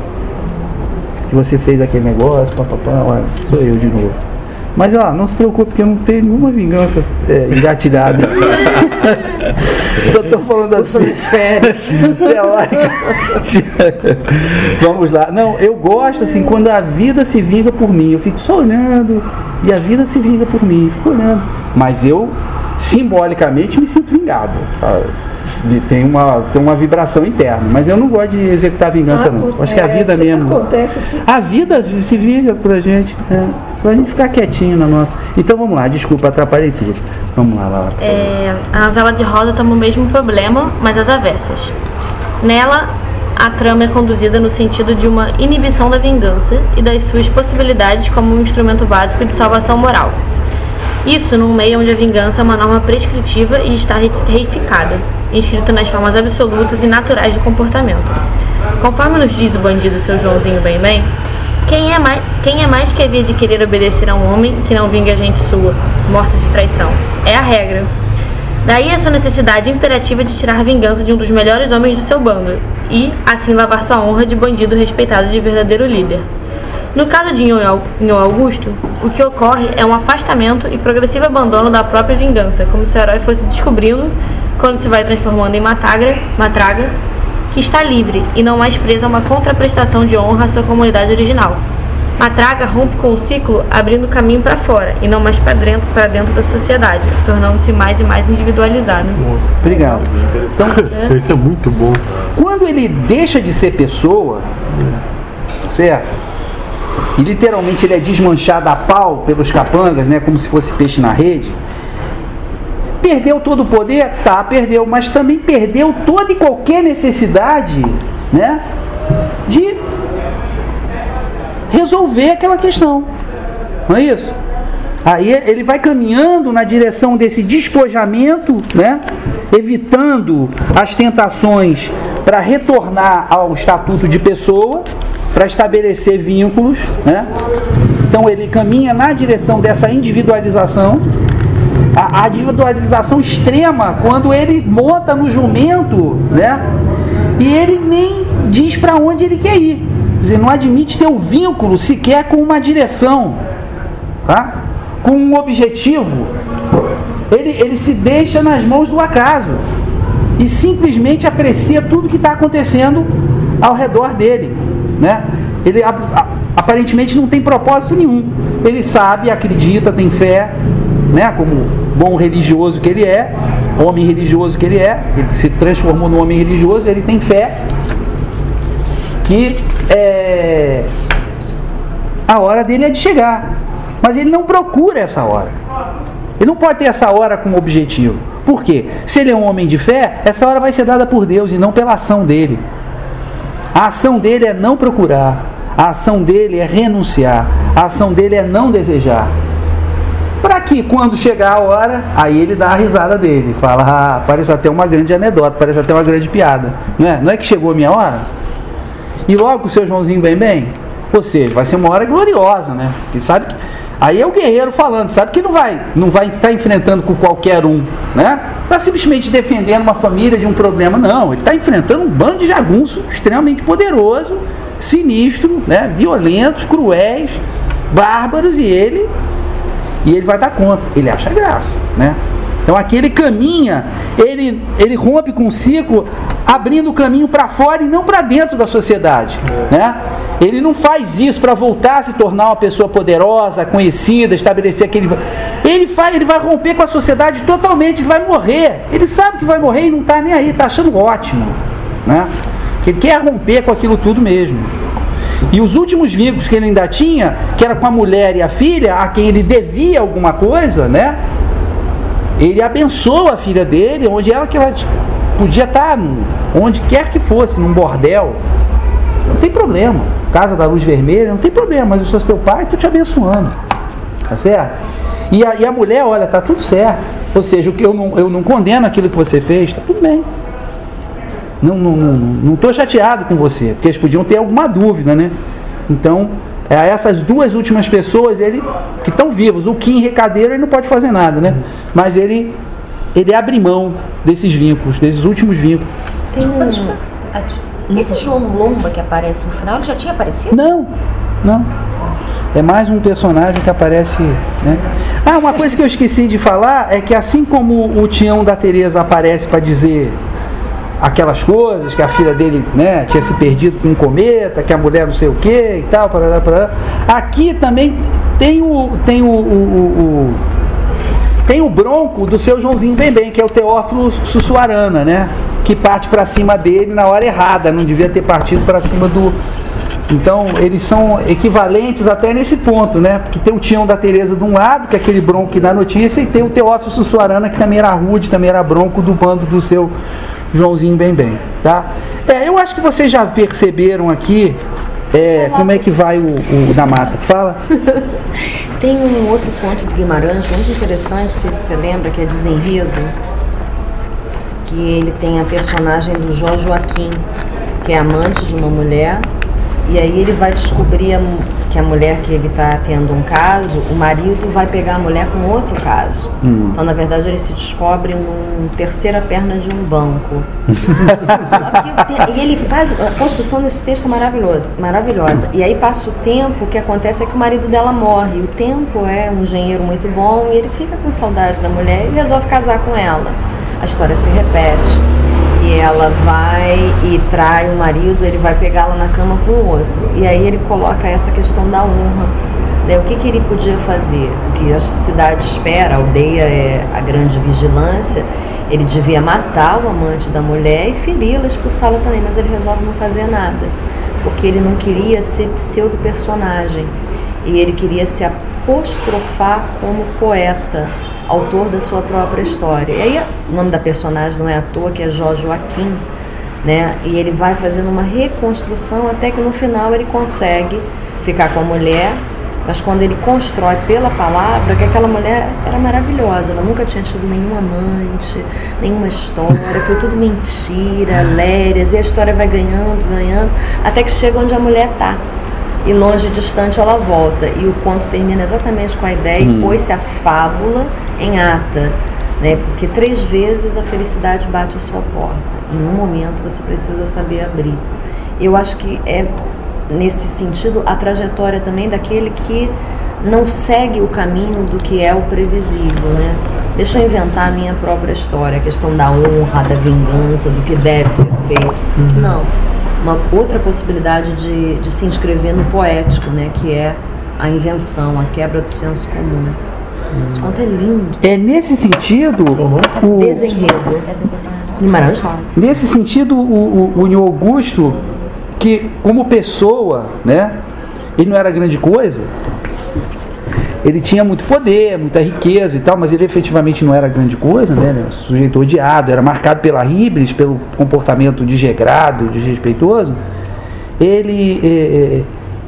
que você fez aquele negócio, papapá, olha, sou eu de novo. Mas ó, não se preocupe que eu não tenho nenhuma vingança é, engatilhada. <laughs> Só estou falando assim. férias. <laughs> Vamos lá. Não, eu gosto assim, quando a vida se vinga por mim. Eu fico só olhando e a vida se vinga por mim. Fico olhando. Mas eu, simbolicamente, me sinto vingado. Tem uma, tem uma vibração interna. Mas eu não gosto de executar vingança, ah, não. Acho que a vida mesmo. Acontece assim. A vida se vinga por a gente. É. Só a gente ficar quietinho na nossa. Então vamos lá, desculpa, atrapalhei tudo. Vamos lá, Laura. É, a novela de Rosa tem o mesmo problema, mas às avessas. Nela, a trama é conduzida no sentido de uma inibição da vingança e das suas possibilidades como um instrumento básico de salvação moral. Isso num meio onde a vingança é uma norma prescritiva e está reificada, inscrita nas formas absolutas e naturais do comportamento. Conforme nos diz o bandido seu Joãozinho Bem Bem, quem é, mais, quem é mais que havia de querer obedecer a um homem que não vingue a gente sua, morta de traição? É a regra. Daí a sua necessidade imperativa de tirar vingança de um dos melhores homens do seu bando e, assim, lavar sua honra de bandido respeitado de verdadeiro líder. No caso de Nhon Augusto, o que ocorre é um afastamento e progressivo abandono da própria vingança, como se o herói fosse descobrindo, quando se vai transformando em matraga, matraga que está livre e não mais preso a uma contraprestação de honra à sua comunidade original. Matraga rompe com o ciclo, abrindo caminho para fora e não mais para dentro, para dentro da sociedade, tornando-se mais e mais individualizado. Obrigado. Então, é. <laughs> Isso é muito bom. Quando ele deixa de ser pessoa, certo? E literalmente ele é desmanchado a pau pelos capangas, né, como se fosse peixe na rede Perdeu todo o poder? Tá, perdeu, mas também perdeu toda e qualquer necessidade, né? De resolver aquela questão. Não é isso? Aí ele vai caminhando na direção desse despojamento, né? Evitando as tentações para retornar ao estatuto de pessoa, para estabelecer vínculos, né? Então ele caminha na direção dessa individualização, a, a individualização extrema quando ele monta no jumento, né? E ele nem diz para onde ele quer ir. Quer dizer, não admite ter um vínculo sequer com uma direção, tá? com um objetivo. Ele, ele se deixa nas mãos do acaso e simplesmente aprecia tudo que está acontecendo ao redor dele. Né? Ele aparentemente não tem propósito nenhum. Ele sabe, acredita, tem fé, né? como bom religioso que ele é, homem religioso que ele é, ele se transformou no homem religioso, ele tem fé que é, a hora dele é de chegar. Mas ele não procura essa hora. Ele não pode ter essa hora como objetivo. Por quê? Se ele é um homem de fé, essa hora vai ser dada por Deus e não pela ação dele. A ação dele é não procurar. A ação dele é renunciar. A ação dele é não desejar. Para que quando chegar a hora, aí ele dá a risada dele, fala, ah, parece até uma grande anedota, parece até uma grande piada. Não é, não é que chegou a minha hora? E logo o seu Joãozinho bem bem? Seja, vai ser uma hora gloriosa, né? Que sabe que Aí é o guerreiro falando, sabe que não vai, não vai estar tá enfrentando com qualquer um, né? Está simplesmente defendendo uma família de um problema, não. Ele está enfrentando um bando de jagunço extremamente poderoso, sinistro, né? Violentos, cruéis, bárbaros e ele e ele vai dar conta. Ele acha graça, né? Então aqui ele caminha, ele, ele rompe com o ciclo, abrindo o caminho para fora e não para dentro da sociedade. Né? Ele não faz isso para voltar a se tornar uma pessoa poderosa, conhecida, estabelecer aquele. Ele, faz, ele vai romper com a sociedade totalmente, ele vai morrer. Ele sabe que vai morrer e não está nem aí, está achando ótimo. Né? Ele quer romper com aquilo tudo mesmo. E os últimos vínculos que ele ainda tinha, que era com a mulher e a filha, a quem ele devia alguma coisa, né? ele abençoa a filha dele, onde ela que ela podia estar, onde quer que fosse, num bordel. Não tem problema. Casa da luz vermelha, não tem problema, mas eu sou teu pai, estou te abençoando. Tá certo? E a, e a mulher, olha, tá tudo certo. Ou seja, eu não, eu não condeno aquilo que você fez, tá tudo bem. Não estou não, não, não chateado com você, porque eles podiam ter alguma dúvida, né? Então, é, essas duas últimas pessoas, ele que estão vivos, o Kim Recadeiro ele não pode fazer nada, né? Mas ele ele abre mão desses vínculos, desses últimos vínculos. Tem um, esse João Lomba que aparece no final, ele já tinha aparecido? Não, não. É mais um personagem que aparece. Né? Ah, uma coisa que eu esqueci de falar é que assim como o Tião da Teresa aparece para dizer aquelas coisas, que a filha dele né, tinha se perdido com um cometa, que a mulher não sei o que e tal, parará, parará. aqui também tem o, tem o, o, o, tem o bronco do seu Joãozinho Bem Bem, que é o Teófilo Sussuarana, né? Que parte para cima dele na hora errada, não devia ter partido para cima do. Então, eles são equivalentes até nesse ponto, né? Porque tem o Tião da Tereza de um lado, que é aquele bronco que dá notícia, e tem o Teófilo Sussuarana, que também era rude, também era bronco do bando do seu Joãozinho Bem Bem, tá? É, eu acho que vocês já perceberam aqui é, como é que vai o, o da mata. Fala. <laughs> Tem um outro conto de Guimarães muito interessante, se você lembra, que é Desenredo, que ele tem a personagem do Jó Joaquim, que é amante de uma mulher, e aí ele vai descobrir a, que a mulher que ele está tendo um caso, o marido vai pegar a mulher com outro caso. Hum. Então, na verdade, ele se descobre num terceira perna de um banco. <laughs> Só que e ele faz a construção desse texto maravilhoso, maravilhosa. E aí passa o tempo, o que acontece é que o marido dela morre. O tempo é um engenheiro muito bom e ele fica com saudade da mulher e resolve casar com ela. A história se repete e ela vai e trai o marido, ele vai pegá-la na cama com o outro. E aí ele coloca essa questão da honra. Né? O que, que ele podia fazer? O que a cidade espera, a aldeia é a grande vigilância. Ele devia matar o amante da mulher e feri-la, expulsá-la também, mas ele resolve não fazer nada, porque ele não queria ser pseudo-personagem e ele queria se apostrofar como poeta, autor da sua própria história. E aí o nome da personagem não é à toa, que é Jó Joaquim, né? E ele vai fazendo uma reconstrução até que no final ele consegue ficar com a mulher mas quando ele constrói pela palavra que aquela mulher era maravilhosa, ela nunca tinha tido nenhum amante, nenhuma história, foi tudo mentira, lérias, e a história vai ganhando, ganhando, até que chega onde a mulher está. E longe, distante, ela volta. E o conto termina exatamente com a ideia, hum. e pôs-se a fábula em ata. Né? Porque três vezes a felicidade bate a sua porta. Em um momento você precisa saber abrir. Eu acho que é nesse sentido, a trajetória também daquele que não segue o caminho do que é o previsível, né? Deixa eu inventar a minha própria história, a questão da honra, da vingança, do que deve ser feito. Uhum. Não. Uma outra possibilidade de, de se inscrever no poético, né? Que é a invenção, a quebra do senso comum. Esse conto é lindo. É nesse sentido o desenredo Guimarães Rosa. Nesse sentido, o, o, o Augusto que como pessoa, né, ele não era grande coisa. Ele tinha muito poder, muita riqueza e tal, mas ele efetivamente não era grande coisa, né? Ele era um sujeito odiado, era marcado pela híbris, pelo comportamento desregrado, desrespeitoso. Ele, é,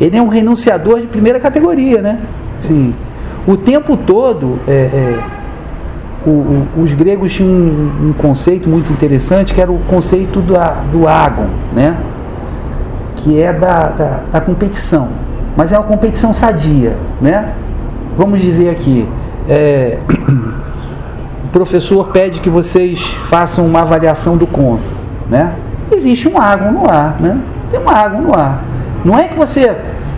é, ele é um renunciador de primeira categoria, né? Sim. O tempo todo, é, é, o, o, os gregos tinham um, um, conceito muito interessante que era o conceito do, do agon, né? que é da, da, da competição, mas é uma competição sadia, né? Vamos dizer aqui, é, <clears throat> o professor pede que vocês façam uma avaliação do conto, né? Existe um água no ar, né? Tem um água no ar. Não é que você,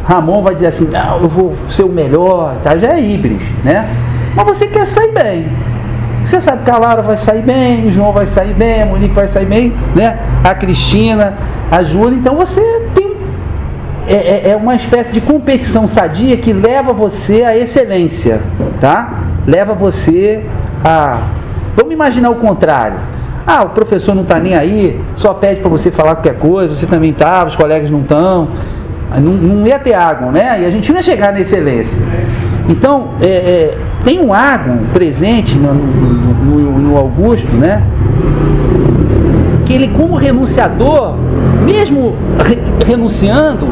Ramon, vai dizer assim, não, eu vou ser o melhor, tá? já é híbrido, né? Mas você quer sair bem. Você sabe que a Lara vai sair bem, o João vai sair bem, a Monique vai sair bem, né? A Cristina, a Júlia. Então você tem. É, é, é uma espécie de competição sadia que leva você à excelência, tá? Leva você a. Vamos imaginar o contrário. Ah, o professor não está nem aí, só pede para você falar qualquer coisa, você também tá, os colegas não estão. Não, não ia ter água, né? E a gente não ia chegar na excelência. Então, é, é, tem um água presente no, no, no, Augusto, né? Que ele, como renunciador, mesmo re, renunciando,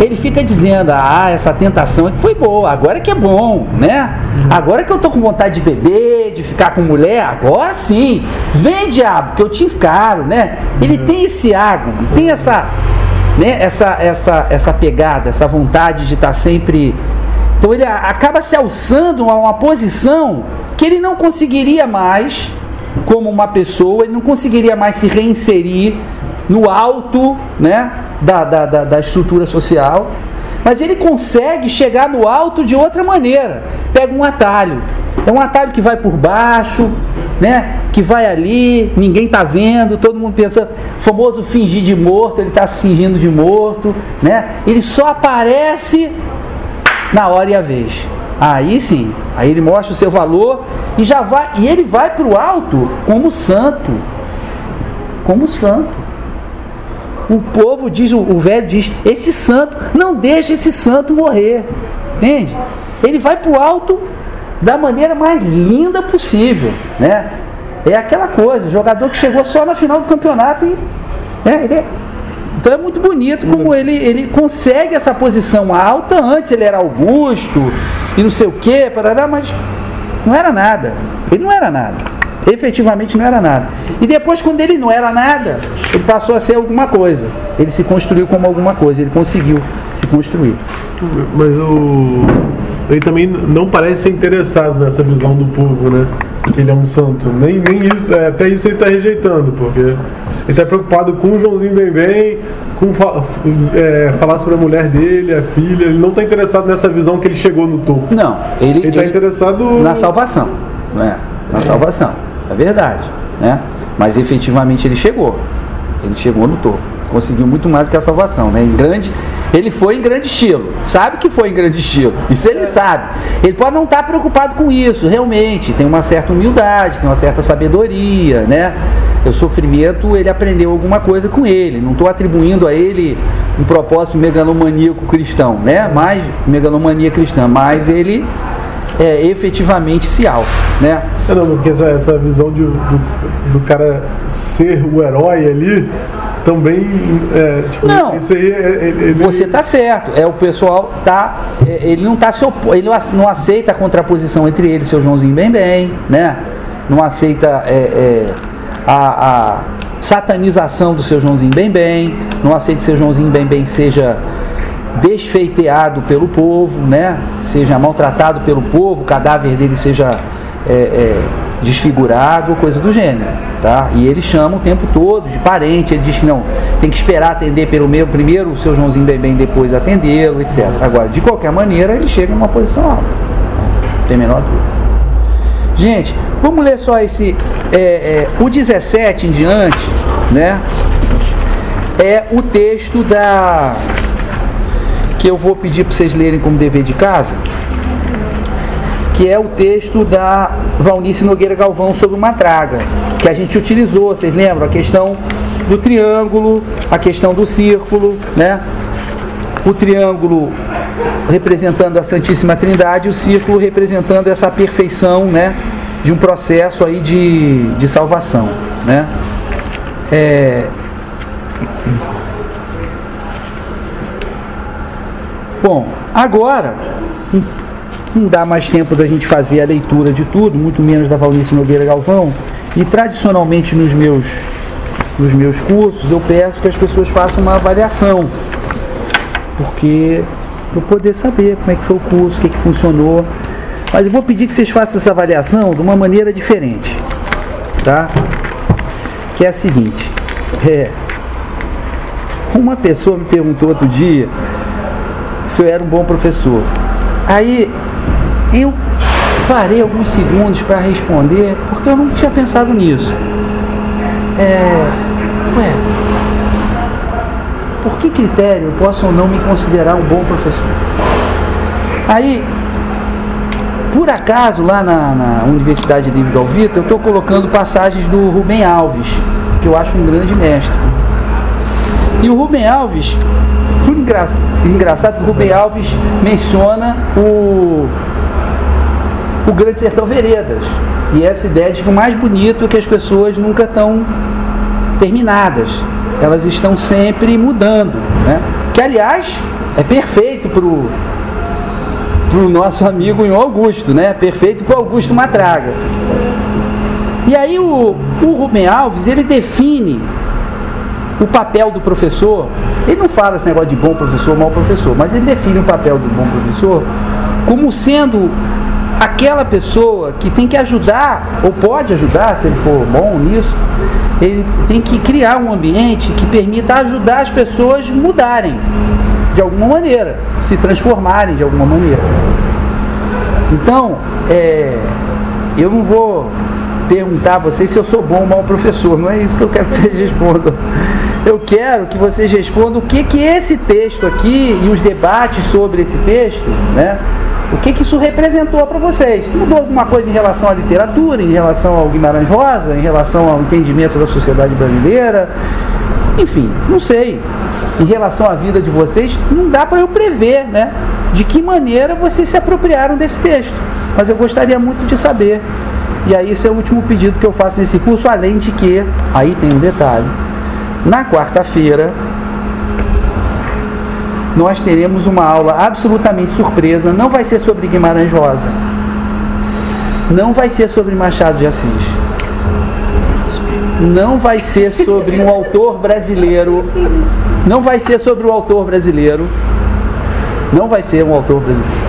ele fica dizendo: Ah, essa tentação aqui foi boa, agora que é bom, né? Agora que eu tô com vontade de beber, de ficar com mulher, agora sim, vem diabo, que eu te encaro, né? Ele tem esse água, tem essa, né, essa, essa, essa pegada, essa vontade de estar tá sempre então ele acaba se alçando a uma posição que ele não conseguiria mais, como uma pessoa, ele não conseguiria mais se reinserir no alto né, da, da, da, da estrutura social, mas ele consegue chegar no alto de outra maneira. Pega um atalho. É um atalho que vai por baixo, né? Que vai ali, ninguém tá vendo, todo mundo pensa, famoso fingir de morto, ele está se fingindo de morto, né? Ele só aparece na hora e a vez. Aí sim, aí ele mostra o seu valor e já vai, e ele vai para o alto como santo. Como santo. O povo diz, o velho diz, esse santo, não deixa esse santo morrer. Entende? Ele vai para o alto da maneira mais linda possível, né? É aquela coisa, jogador que chegou só na final do campeonato e né, ele é, então é muito bonito como ele, ele consegue essa posição alta. Antes ele era Augusto e não sei o que, mas não era nada. Ele não era nada. Efetivamente não era nada. E depois, quando ele não era nada, ele passou a ser alguma coisa. Ele se construiu como alguma coisa. Ele conseguiu se construir. Mas o. Ele também não parece ser interessado nessa visão do povo, né? Que ele é um santo. Nem, nem isso, é, até isso ele está rejeitando, porque ele está preocupado com o Joãozinho bem bem, com é, falar sobre a mulher dele, a filha. Ele não está interessado nessa visão que ele chegou no topo. Não, ele está interessado na salvação, né? Na salvação, é verdade, né? Mas efetivamente ele chegou. Ele chegou no topo. Conseguiu muito mais do que a salvação, né? Em grande ele foi em grande estilo, sabe que foi em grande estilo, isso ele sabe. Ele pode não estar preocupado com isso, realmente, tem uma certa humildade, tem uma certa sabedoria, né? O sofrimento, ele aprendeu alguma coisa com ele, não estou atribuindo a ele um propósito megalomaníaco cristão, né? Mais megalomania cristã, mas ele é, efetivamente se alça, né? Não, porque essa, essa visão de, do, do cara ser o herói ali também. É, tipo, Não. Isso aí é. Ele, Você tá certo. É o pessoal tá. é, Ele não tá se opo- ele não aceita a contraposição entre ele e seu Joãozinho bem bem, né? Não aceita é, é, a, a satanização do seu Joãozinho bem bem. Não aceita que seu Joãozinho bem bem seja desfeiteado pelo povo, né? Seja maltratado pelo povo, o cadáver dele seja é, é, desfigurado, coisa do gênero, tá? E ele chama o tempo todo de parente, ele diz que não, tem que esperar atender pelo meu, primeiro o seu Joãozinho bem bem, depois atendê-lo, etc. Agora, de qualquer maneira, ele chega numa posição alta, não tem menor dúvida. Gente, vamos ler só esse, é, é, o 17 em diante, né? É o texto da que eu vou pedir para vocês lerem como dever de casa, que é o texto da Valnice Nogueira Galvão sobre uma traga, que a gente utilizou, vocês lembram? A questão do triângulo, a questão do círculo, né? O triângulo representando a Santíssima Trindade o círculo representando essa perfeição, né? De um processo aí de, de salvação, né? É, Bom, agora não- dá mais tempo da gente fazer a leitura de tudo, muito menos da Valnice Nogueira Galvão. E tradicionalmente nos meus, nos meus cursos eu peço que as pessoas façam uma avaliação, porque eu poder saber como é que foi o curso, o que, que funcionou. Mas eu vou pedir que vocês façam essa avaliação de uma maneira diferente, tá? Que é a seguinte, é, uma pessoa me perguntou outro dia se eu era um bom professor. Aí eu parei alguns segundos para responder, porque eu não tinha pensado nisso. É, ué, por que critério eu posso ou não me considerar um bom professor? Aí, por acaso, lá na, na Universidade Livre do Alvito, eu estou colocando passagens do Rubem Alves, que eu acho um grande mestre. E o Rubem Alves, <laughs> engraçado, o Rubem Alves menciona o, o Grande Sertão Veredas. E essa ideia de que o mais bonito é que as pessoas nunca estão terminadas. Elas estão sempre mudando. Né? Que, aliás, é perfeito para o nosso amigo em Augusto, né? Perfeito para Augusto Matraga. E aí o, o Rubem Alves, ele define o papel do professor, ele não fala esse negócio de bom professor, mau professor, mas ele define o papel do bom professor como sendo aquela pessoa que tem que ajudar, ou pode ajudar, se ele for bom nisso, ele tem que criar um ambiente que permita ajudar as pessoas mudarem de alguma maneira, se transformarem de alguma maneira. Então, é, eu não vou perguntar a vocês se eu sou bom ou mau professor, não é isso que eu quero que vocês respondam. Eu quero que vocês respondam o que que esse texto aqui e os debates sobre esse texto, né? O que que isso representou para vocês? Mudou alguma coisa em relação à literatura, em relação ao Guimarães Rosa, em relação ao entendimento da sociedade brasileira? Enfim, não sei. Em relação à vida de vocês, não dá para eu prever, né? De que maneira vocês se apropriaram desse texto. Mas eu gostaria muito de saber. E aí esse é o último pedido que eu faço nesse curso, além de que, aí tem um detalhe. Na quarta-feira, nós teremos uma aula absolutamente surpresa. Não vai ser sobre Guimarães Rosa. Não vai ser sobre Machado de Assis. Não vai ser sobre um autor brasileiro. Não vai ser sobre o autor brasileiro. Não vai ser um autor brasileiro.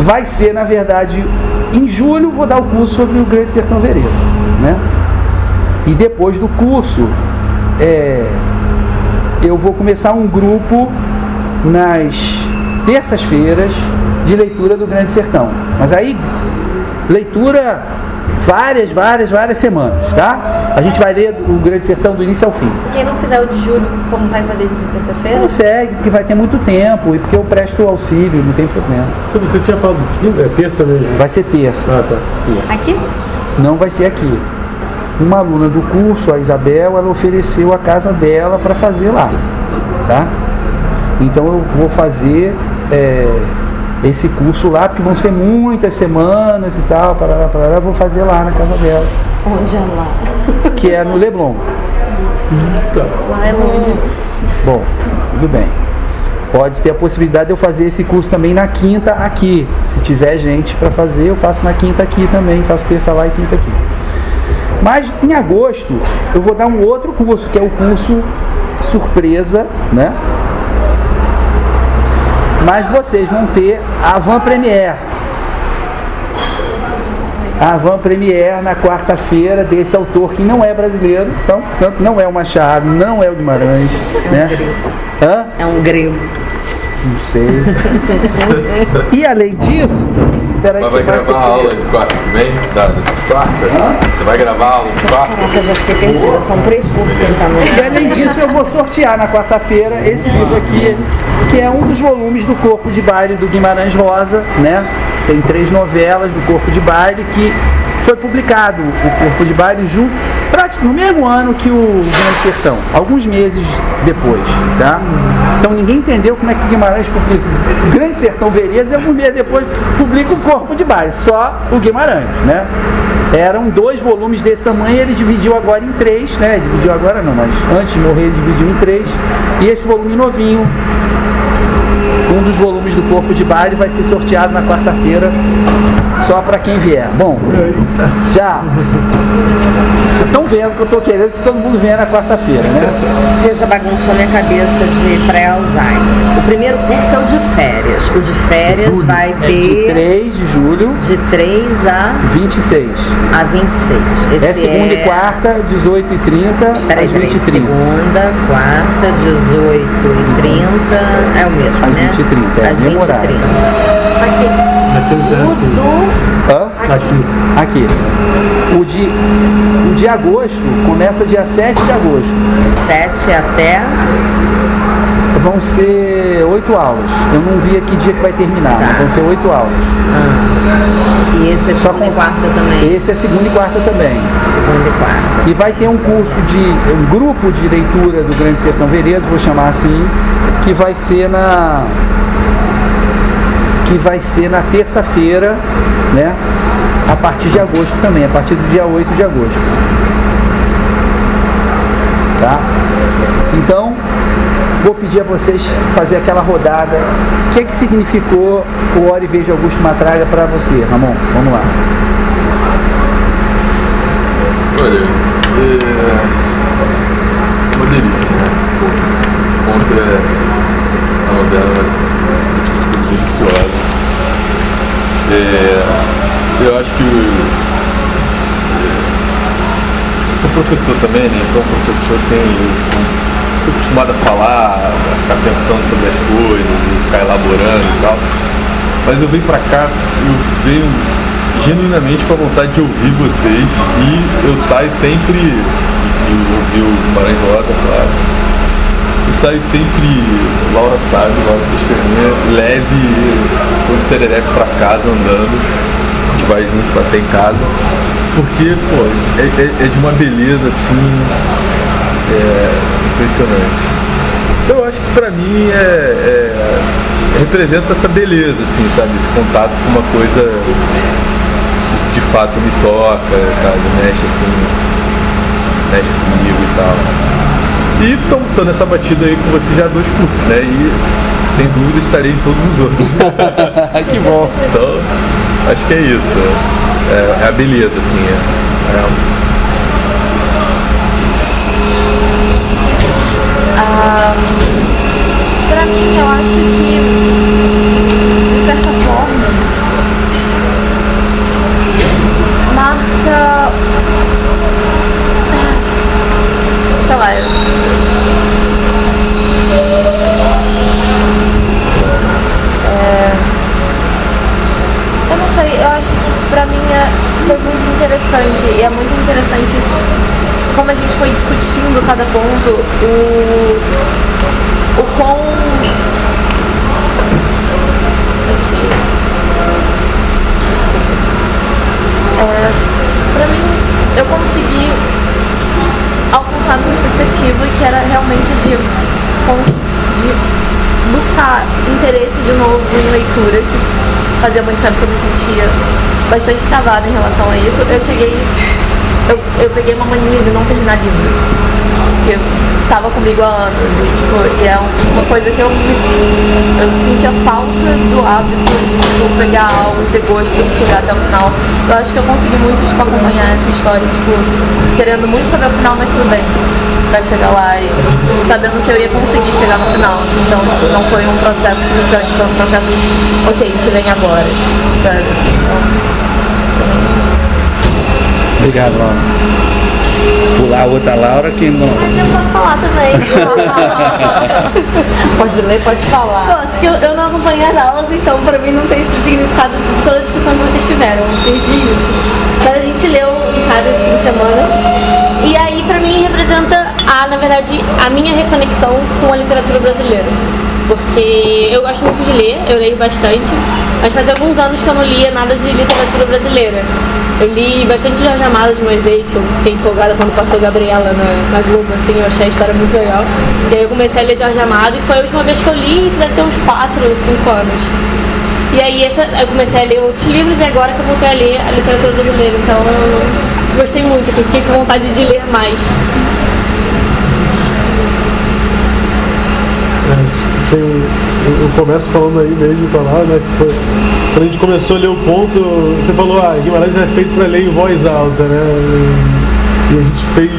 Vai ser, na verdade, em julho vou dar o curso sobre o Grande Sertão Veredas, né? E depois do curso, é, eu vou começar um grupo nas terças-feiras de leitura do Grande Sertão. Mas aí, leitura várias, várias, várias semanas, tá? A gente vai ler o Grande Sertão do início ao fim. Quem não fizer o de julho, como vai fazer isso de terça-feira? Consegue, porque vai ter muito tempo e porque eu presto auxílio, não tem problema. Se você tinha falado quinta, é terça mesmo. Vai ser terça. Ah, tá. Terça. Aqui? Não vai ser aqui. Uma aluna do curso, a Isabel, ela ofereceu a casa dela para fazer lá, tá? Então eu vou fazer é, esse curso lá, porque vão ser muitas semanas e tal, para eu vou fazer lá na casa dela, Onde é lá? que é no Leblon. Lá é longe. Bom, tudo bem. Pode ter a possibilidade de eu fazer esse curso também na quinta aqui. Se tiver gente para fazer, eu faço na quinta aqui também. Faço terça lá e quinta aqui. Mas em agosto eu vou dar um outro curso, que é o curso surpresa, né? Mas vocês vão ter a Van Premiere. A Van Premiere na quarta-feira desse autor que não é brasileiro, então, portanto, não é o Machado, não é o Guimarães, né? Hã? É um grego. Não sei. <laughs> e além disso, peraí Mas vai gravar a aula de quarta que vem? Da, de quarta? Você vai gravar a aula de quarta? Caraca, já fiquei perdida. São três cursos que ele tá no. E além disso, eu vou sortear na quarta-feira esse livro aqui, que é um dos volumes do Corpo de Baile do Guimarães Rosa, né? Tem três novelas do Corpo de Baile que foi publicado o Corpo de Baile junto, no mesmo ano que o Grande Sertão, alguns meses depois, tá? Então ninguém entendeu como é que o Guimarães publica o Grande Sertão Veredas e alguns meses depois publica o Corpo de Baile, só o Guimarães, né? Eram dois volumes desse tamanho, ele dividiu agora em três, né? Dividiu agora não, mas antes de morrer ele dividiu em três. E esse volume novinho, um dos volumes do Corpo de Baile, vai ser sorteado na quarta-feira, só para quem vier. Bom, já. Vocês estão vendo que eu estou querendo que todo mundo venha na quarta-feira, né? Você já bagunçou minha cabeça de pré-Alzheimer. O primeiro curso é o de férias. O de férias vai É De ter 3 de julho, de 3 a, 26. a 26. Esse É segunda e quarta, 18 e 30 Peraí, às peraí. 20 e 30. Segunda, quarta, 18 e 30. É o mesmo, Às né? 20 e 30, é, Às mesmo 20 e horário. 30. Hã? Aqui. Aqui. O de, o de agosto começa dia 7 de agosto. 7 até. Vão ser oito aulas. Eu não vi aqui dia que vai terminar, Tá. mas vão ser oito aulas. E esse é Só segunda e com- quarta também. Esse é segunda e quarta também. Segunda e quarta. E vai ter um curso de. um grupo de leitura do Grande Sertão Veredas, vou chamar assim, que vai ser na. Que vai ser na terça-feira, né? A partir de agosto também, a partir do dia 8 de agosto. Tá? Então, vou pedir a vocês fazer aquela rodada. O que, que significou o Ora e Veja Augusto Matraga para você, Ramon? Vamos lá. Olha, é uma delícia, né? Esse ponto é. Essa novela é deliciosa. É, eu acho que. é, Eu sou professor também, né? Então o professor tem. Estou acostumado a falar, a ficar pensando sobre as coisas, ficar elaborando e tal. Mas eu venho pra cá, eu venho genuinamente com a vontade de ouvir vocês e eu saio sempre, e ouvir o Guimarães Rosa, claro, e saio sempre, Laura sabe, Laura testemunha, leve todo serelepe pra casa andando, a gente vai junto até em casa, porque, pô, é, é- é de uma beleza assim, é, impressionante. Então eu acho que pra mim é, é- representa essa beleza, assim, sabe? Esse contato com uma coisa que de fato me toca, sabe? Mexe assim, mexe comigo e tal. E tô, tô nessa batida aí com você já há dois cursos, né? E sem dúvida estarei em todos os outros. <laughs> que bom. Então, acho que é isso. É, é a beleza, assim. É, é- Ah, pra mim, eu acho que, de certa forma, marca. Sei lá. eu- É, Eu não sei, eu acho que pra mim é, foi muito interessante e é muito interessante como a gente foi discutindo cada ponto, o, o quão. Aqui. Desculpa. É, pra mim, eu consegui alcançar minha expectativa, que era realmente de, de buscar interesse de novo em leitura, que fazia muito tempo que eu me sentia bastante travada em relação a isso. Eu cheguei eu, eu peguei uma mania de não terminar livros. Que porque tava comigo há anos e, tipo, e é uma coisa que eu, eu sentia falta do hábito de tipo, pegar algo, ter gosto e chegar até o final. Eu acho que eu consegui muito tipo, acompanhar essa história, tipo, querendo muito saber o final, mas tudo bem. Pra chegar lá e sabendo que eu ia conseguir chegar no final. Então não foi um processo frustrante, foi um processo de ok, que vem agora. Sabe? Então, acho que é isso. Obrigado, Laura. Pular a outra Laura que não. Mas eu posso falar também. <laughs> Pode ler, pode falar. Posso, que eu, eu não acompanhei as aulas, então pra mim não tem esse significado de toda a discussão que vocês tiveram. Eu perdi isso. Mas a gente leu em casa esse fim de semana. E aí pra mim representa, a, na verdade, a minha reconexão com a literatura brasileira. Porque eu gosto muito de ler, eu leio bastante, mas faz alguns anos que eu não lia nada de literatura brasileira. Eu li bastante Jorge Amado de uma vez, que eu fiquei empolgada quando passou Gabriela na, na Globo, assim, eu achei a história muito legal. E aí eu comecei a ler Jorge Amado e foi a última vez que eu li, isso deve ter uns 4 ou 5 anos. E aí essa, eu comecei a ler outros livros e agora que eu voltei a ler a literatura brasileira, então eu gostei muito, assim, fiquei com vontade de ler mais. tem, eu, começo falando aí mesmo falar, né? Que foi, quando a gente começou a ler o ponto, você falou, ah, Guimarães é feito para ler em voz alta, né? E, a gente fez.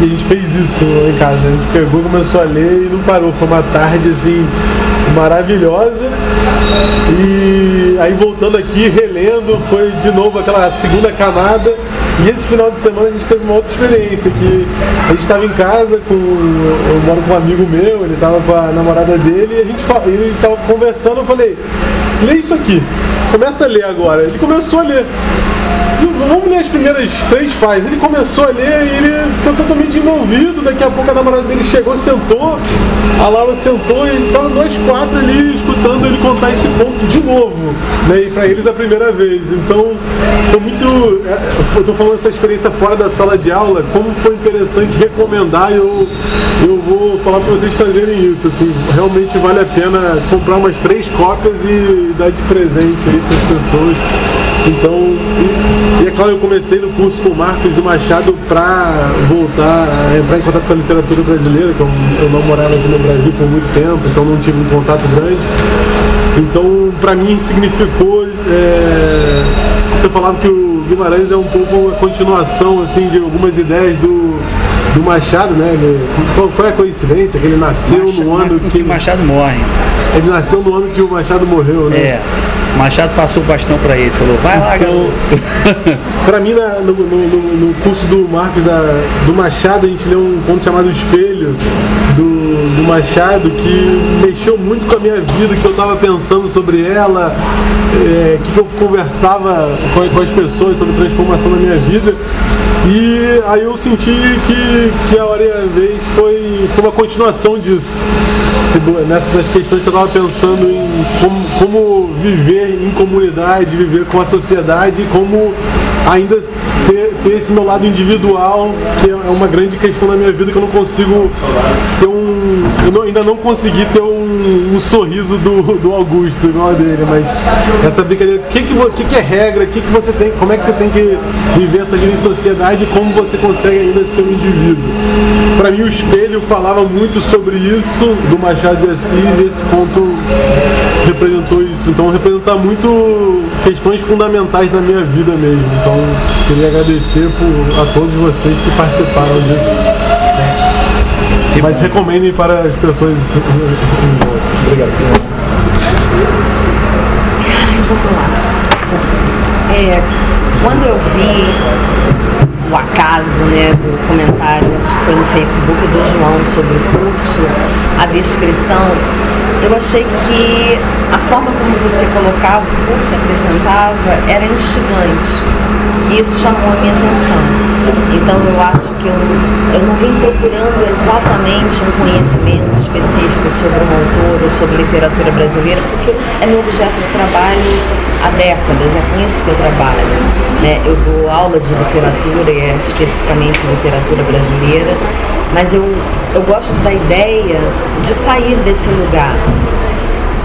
E a gente fez isso em casa. A gente pegou, começou a ler e não parou. Foi uma tarde assim maravilhosa. E aí voltando aqui, relendo, foi de novo aquela segunda camada. E esse final de semana a gente teve uma outra experiência, que a gente estava em casa com. Eu moro com um amigo meu, ele estava com a namorada dele e a gente estava conversando, eu falei, lê isso aqui, começa a ler agora. Ele começou a ler. Vamos ler as primeiras três páginas. Ele começou a ler e ele ficou totalmente envolvido. Daqui a pouco a namorada dele chegou, sentou, a Laura sentou e estavam nós quatro ali escutando ele contar esse ponto de novo. Né? E para eles a primeira vez. Então foi muito. Eu estou falando essa experiência fora da sala de aula, como foi interessante recomendar. Eu, eu vou falar para vocês fazerem isso. Assim, realmente vale a pena comprar umas três cópias e dar de presente aí para as pessoas. Então, claro, eu comecei no curso com o Marcos de Machado para voltar a entrar em contato com a literatura brasileira, que eu, eu não morava aqui no Brasil por muito tempo, então não tive um contato grande. Então, para mim, significou. É, você falava que o Guimarães é um pouco a continuação assim, de algumas ideias do, do Machado, né? Ele, qual, qual, é a coincidência? Que ele nasceu Machado, no ano que. o Machado morre. Ele nasceu no ano que o Machado morreu, né? É. Machado passou o bastão para ele, falou, vai lá, então, <laughs> Para mim, na, no, no, no, curso do Marcos da, do Machado, a gente leu um conto chamado Espelho, do, do Machado, que mexeu muito com a minha vida, que eu estava pensando sobre ela, é, que, que eu conversava com, com as pessoas sobre transformação da minha vida. E aí eu senti que, que a hora e a vez foi, foi uma continuação disso. Nessas questões que eu estava pensando em como, como viver em comunidade, viver com a sociedade, como ainda ter, ter esse meu lado individual, que é uma grande questão na minha vida que eu não consigo ter um. Eu não, ainda não consegui ter um, um, sorriso do, do Augusto, igual a dele, mas essa brincadeira, o que, que, que, que é regra, que, que você tem, como é que você tem que viver essa vida em sociedade e como você consegue ainda ser um indivíduo. Para mim o espelho falava muito sobre isso do Machado de Assis e esse conto representou isso. Então representa muito questões fundamentais na minha vida mesmo. Então queria agradecer por, a todos vocês que participaram disso. Mas recomendem para as pessoas. Obrigado. Vamos. É, quando eu vi o acaso né, do comentário, acho que foi no Facebook do João sobre o curso, a descrição, eu achei que a forma como você colocava o curso, apresentava, era instigante. E isso chamou a minha atenção. Então eu acho que eu, eu não vim procurando exatamente um conhecimento específico sobre um autor ou sobre literatura brasileira, porque é meu objeto de trabalho há décadas, é com isso que eu trabalho. Né? Eu dou aula de literatura, e é especificamente literatura brasileira, mas eu, eu gosto da ideia de sair desse lugar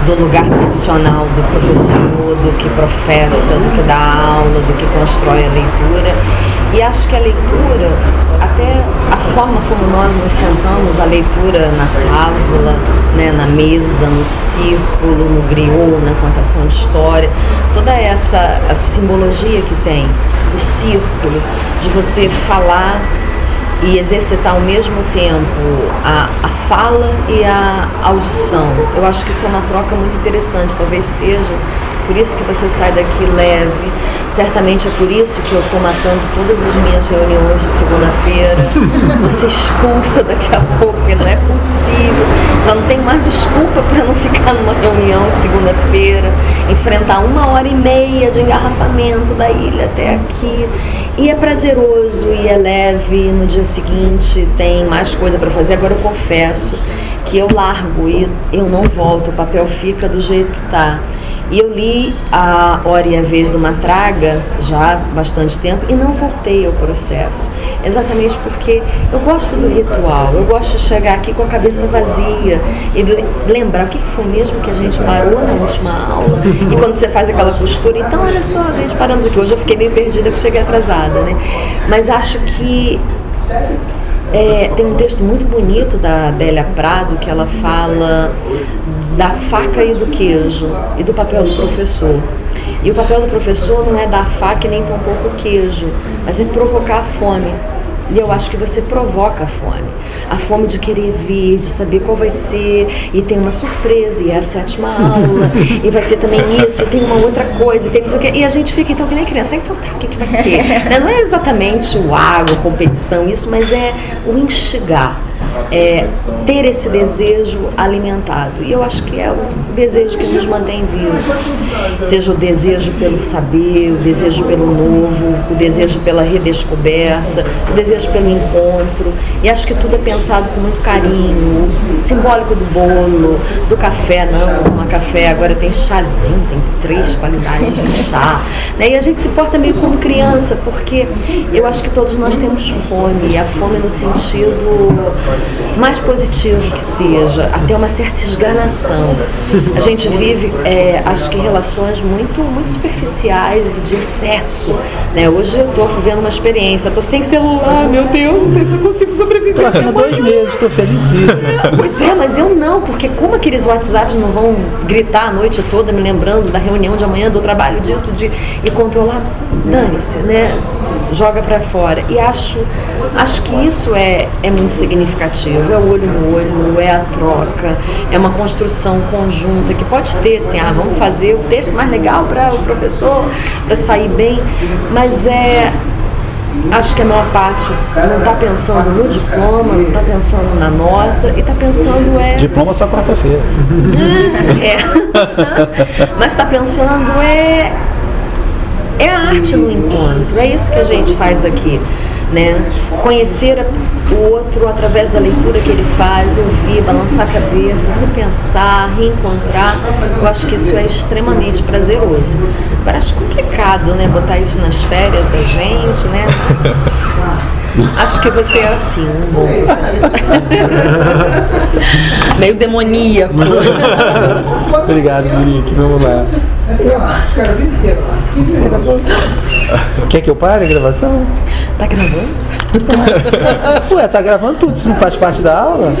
do lugar tradicional do professor, do que professa, do que dá aula, do que constrói a leitura. E acho que a leitura até a forma como nós nos sentamos, a leitura na tábua, né, na mesa, no círculo, no griot, na contação de história, toda essa a simbologia que tem, o círculo, de você falar e exercitar ao mesmo tempo a, a fala e a audição. Eu acho que isso é uma troca muito interessante, talvez seja por isso que você sai daqui leve. Certamente é por isso que eu estou matando todas as minhas reuniões de segunda-feira. <laughs> Você expulsa daqui a pouco, porque não é possível. Já não tem mais desculpa para não ficar numa reunião segunda-feira, enfrentar uma hora e meia de engarrafamento da ilha até aqui. E é prazeroso e é leve. No dia seguinte tem mais coisa para fazer. Agora eu confesso que eu largo e eu não volto. O papel fica do jeito que está. E eu li a Hora e a Vez do Matraga já há bastante tempo e não voltei ao processo. Exatamente porque eu gosto do ritual, eu gosto de chegar aqui com a cabeça vazia e lembrar o que foi mesmo que a gente parou na última aula. E quando você faz aquela postura, então olha só, a gente paramos aqui. Hoje eu fiquei meio perdida que cheguei atrasada, né? Mas acho que é, tem um texto muito bonito da Adélia Prado que ela fala da faca e do queijo e do papel do professor. E o papel do professor não é dar faca e nem tampouco o queijo, mas é provocar a fome. E eu acho que você provoca a fome. A fome de querer vir, de saber qual vai ser, e tem uma surpresa, e é a sétima <laughs> aula, e vai ter também isso, e tem uma outra coisa, e tem isso aqui. E a gente fica então que nem criança, então tá, o que, que vai ser? <laughs> Não é exatamente o água, competição, isso, mas é o instigar é, ter esse desejo alimentado. E eu acho que é o desejo que nos mantém vivos. Seja o desejo pelo saber, o desejo pelo novo, o desejo pela redescoberta, o desejo pelo encontro. E acho que tudo é pensado com muito carinho, simbólico do bolo, do café, não, uma café, agora tem chazinho, tem três qualidades de chá. Né? E a gente se porta meio como criança, porque eu acho que todos nós temos fome, e a fome no sentido mais positivo que seja, até uma certa esganação. A gente vive, é, acho que relações muito, muito superficiais e de excesso. Né? Hoje eu estou vivendo uma experiência, estou sem celular, meu Deus, não sei se eu consigo sobreviver. Estou há dois meses, estou felicíssima. Pois é, mas eu não, porque como aqueles WhatsApps não vão gritar a noite toda me lembrando da reunião de amanhã, do trabalho disso, de e controlar, dane-se, né? Joga para fora. E acho, acho que isso é, é muito significativo. É o olho no olho, é a troca, é uma construção conjunta que pode ter, assim, ah, vamos fazer o texto mais legal para o professor, para sair bem, mas é acho que a maior parte não está pensando no diploma, não está pensando na nota e está pensando é. Diploma só quarta-feira. <laughs> é. Mas está pensando é. É a arte no encontro, é isso que a gente faz aqui. Né? Conhecer o outro através da leitura que ele faz, ouvir, balançar a cabeça, repensar, reencontrar. Eu acho que isso é extremamente prazeroso. Agora acho complicado, né, botar isso nas férias da gente, né? <laughs> Acho que você é assim, um bom <laughs> Meio demoníaco. <laughs> Obrigado, Monique. Vamos lá. Quer que eu pare a gravação? Tá gravando? <laughs> Ué, tá gravando tudo, isso não faz parte da aula?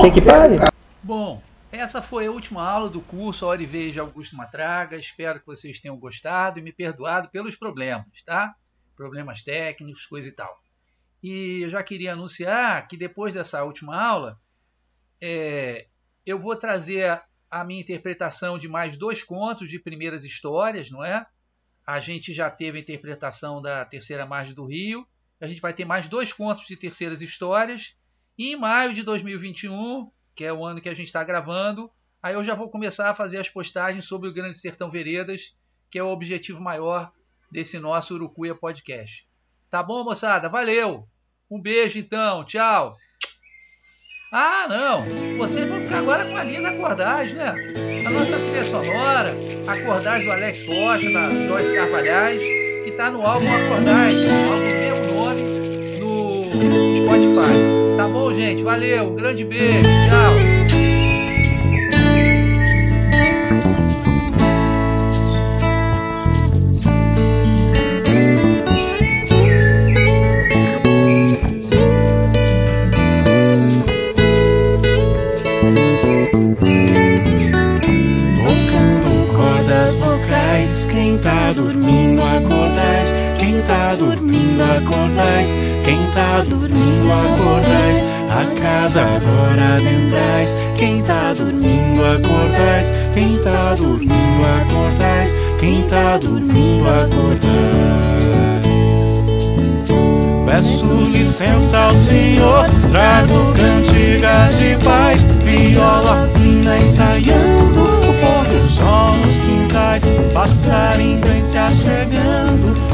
Quer que pare? Bom, essa foi a última aula do curso Hora e de Augusto Matraga. Espero que vocês tenham gostado e me perdoado pelos problemas, tá? Problemas técnicos, coisa e tal. E eu já queria anunciar que depois dessa última aula, é, eu vou trazer a minha interpretação de mais dois contos de primeiras histórias, não é? A gente já teve a interpretação da Terceira Margem do Rio. A gente vai ter mais dois contos de terceiras histórias. E em maio de 2021, que é o ano que a gente está gravando, aí eu já vou começar a fazer as postagens sobre o Grande Sertão Veredas, que é o objetivo maior desse nosso Urucuia Podcast. Tá bom, moçada? Valeu! Um beijo então, tchau. Ah, não, vocês vão ficar agora com a linda Acordagem, né? A nossa trilha sonora, Acordagem do Alex Rocha, da Joyce Carvalhais, que está no álbum Acordagem, álbum do mesmo nome, no Spotify. Tá bom, gente? Valeu, um grande beijo, tchau. dormindo acordais, quem tá dormindo acordais, a casa agora adentrais, quem tá dormindo acordais, quem tá dormindo acordais, quem tá dormindo acordais. Peço licença ao Senhor, trago cantigas de paz, viola fina ensaiando, o pôr do sol nos quintais, passarinho vem se achegando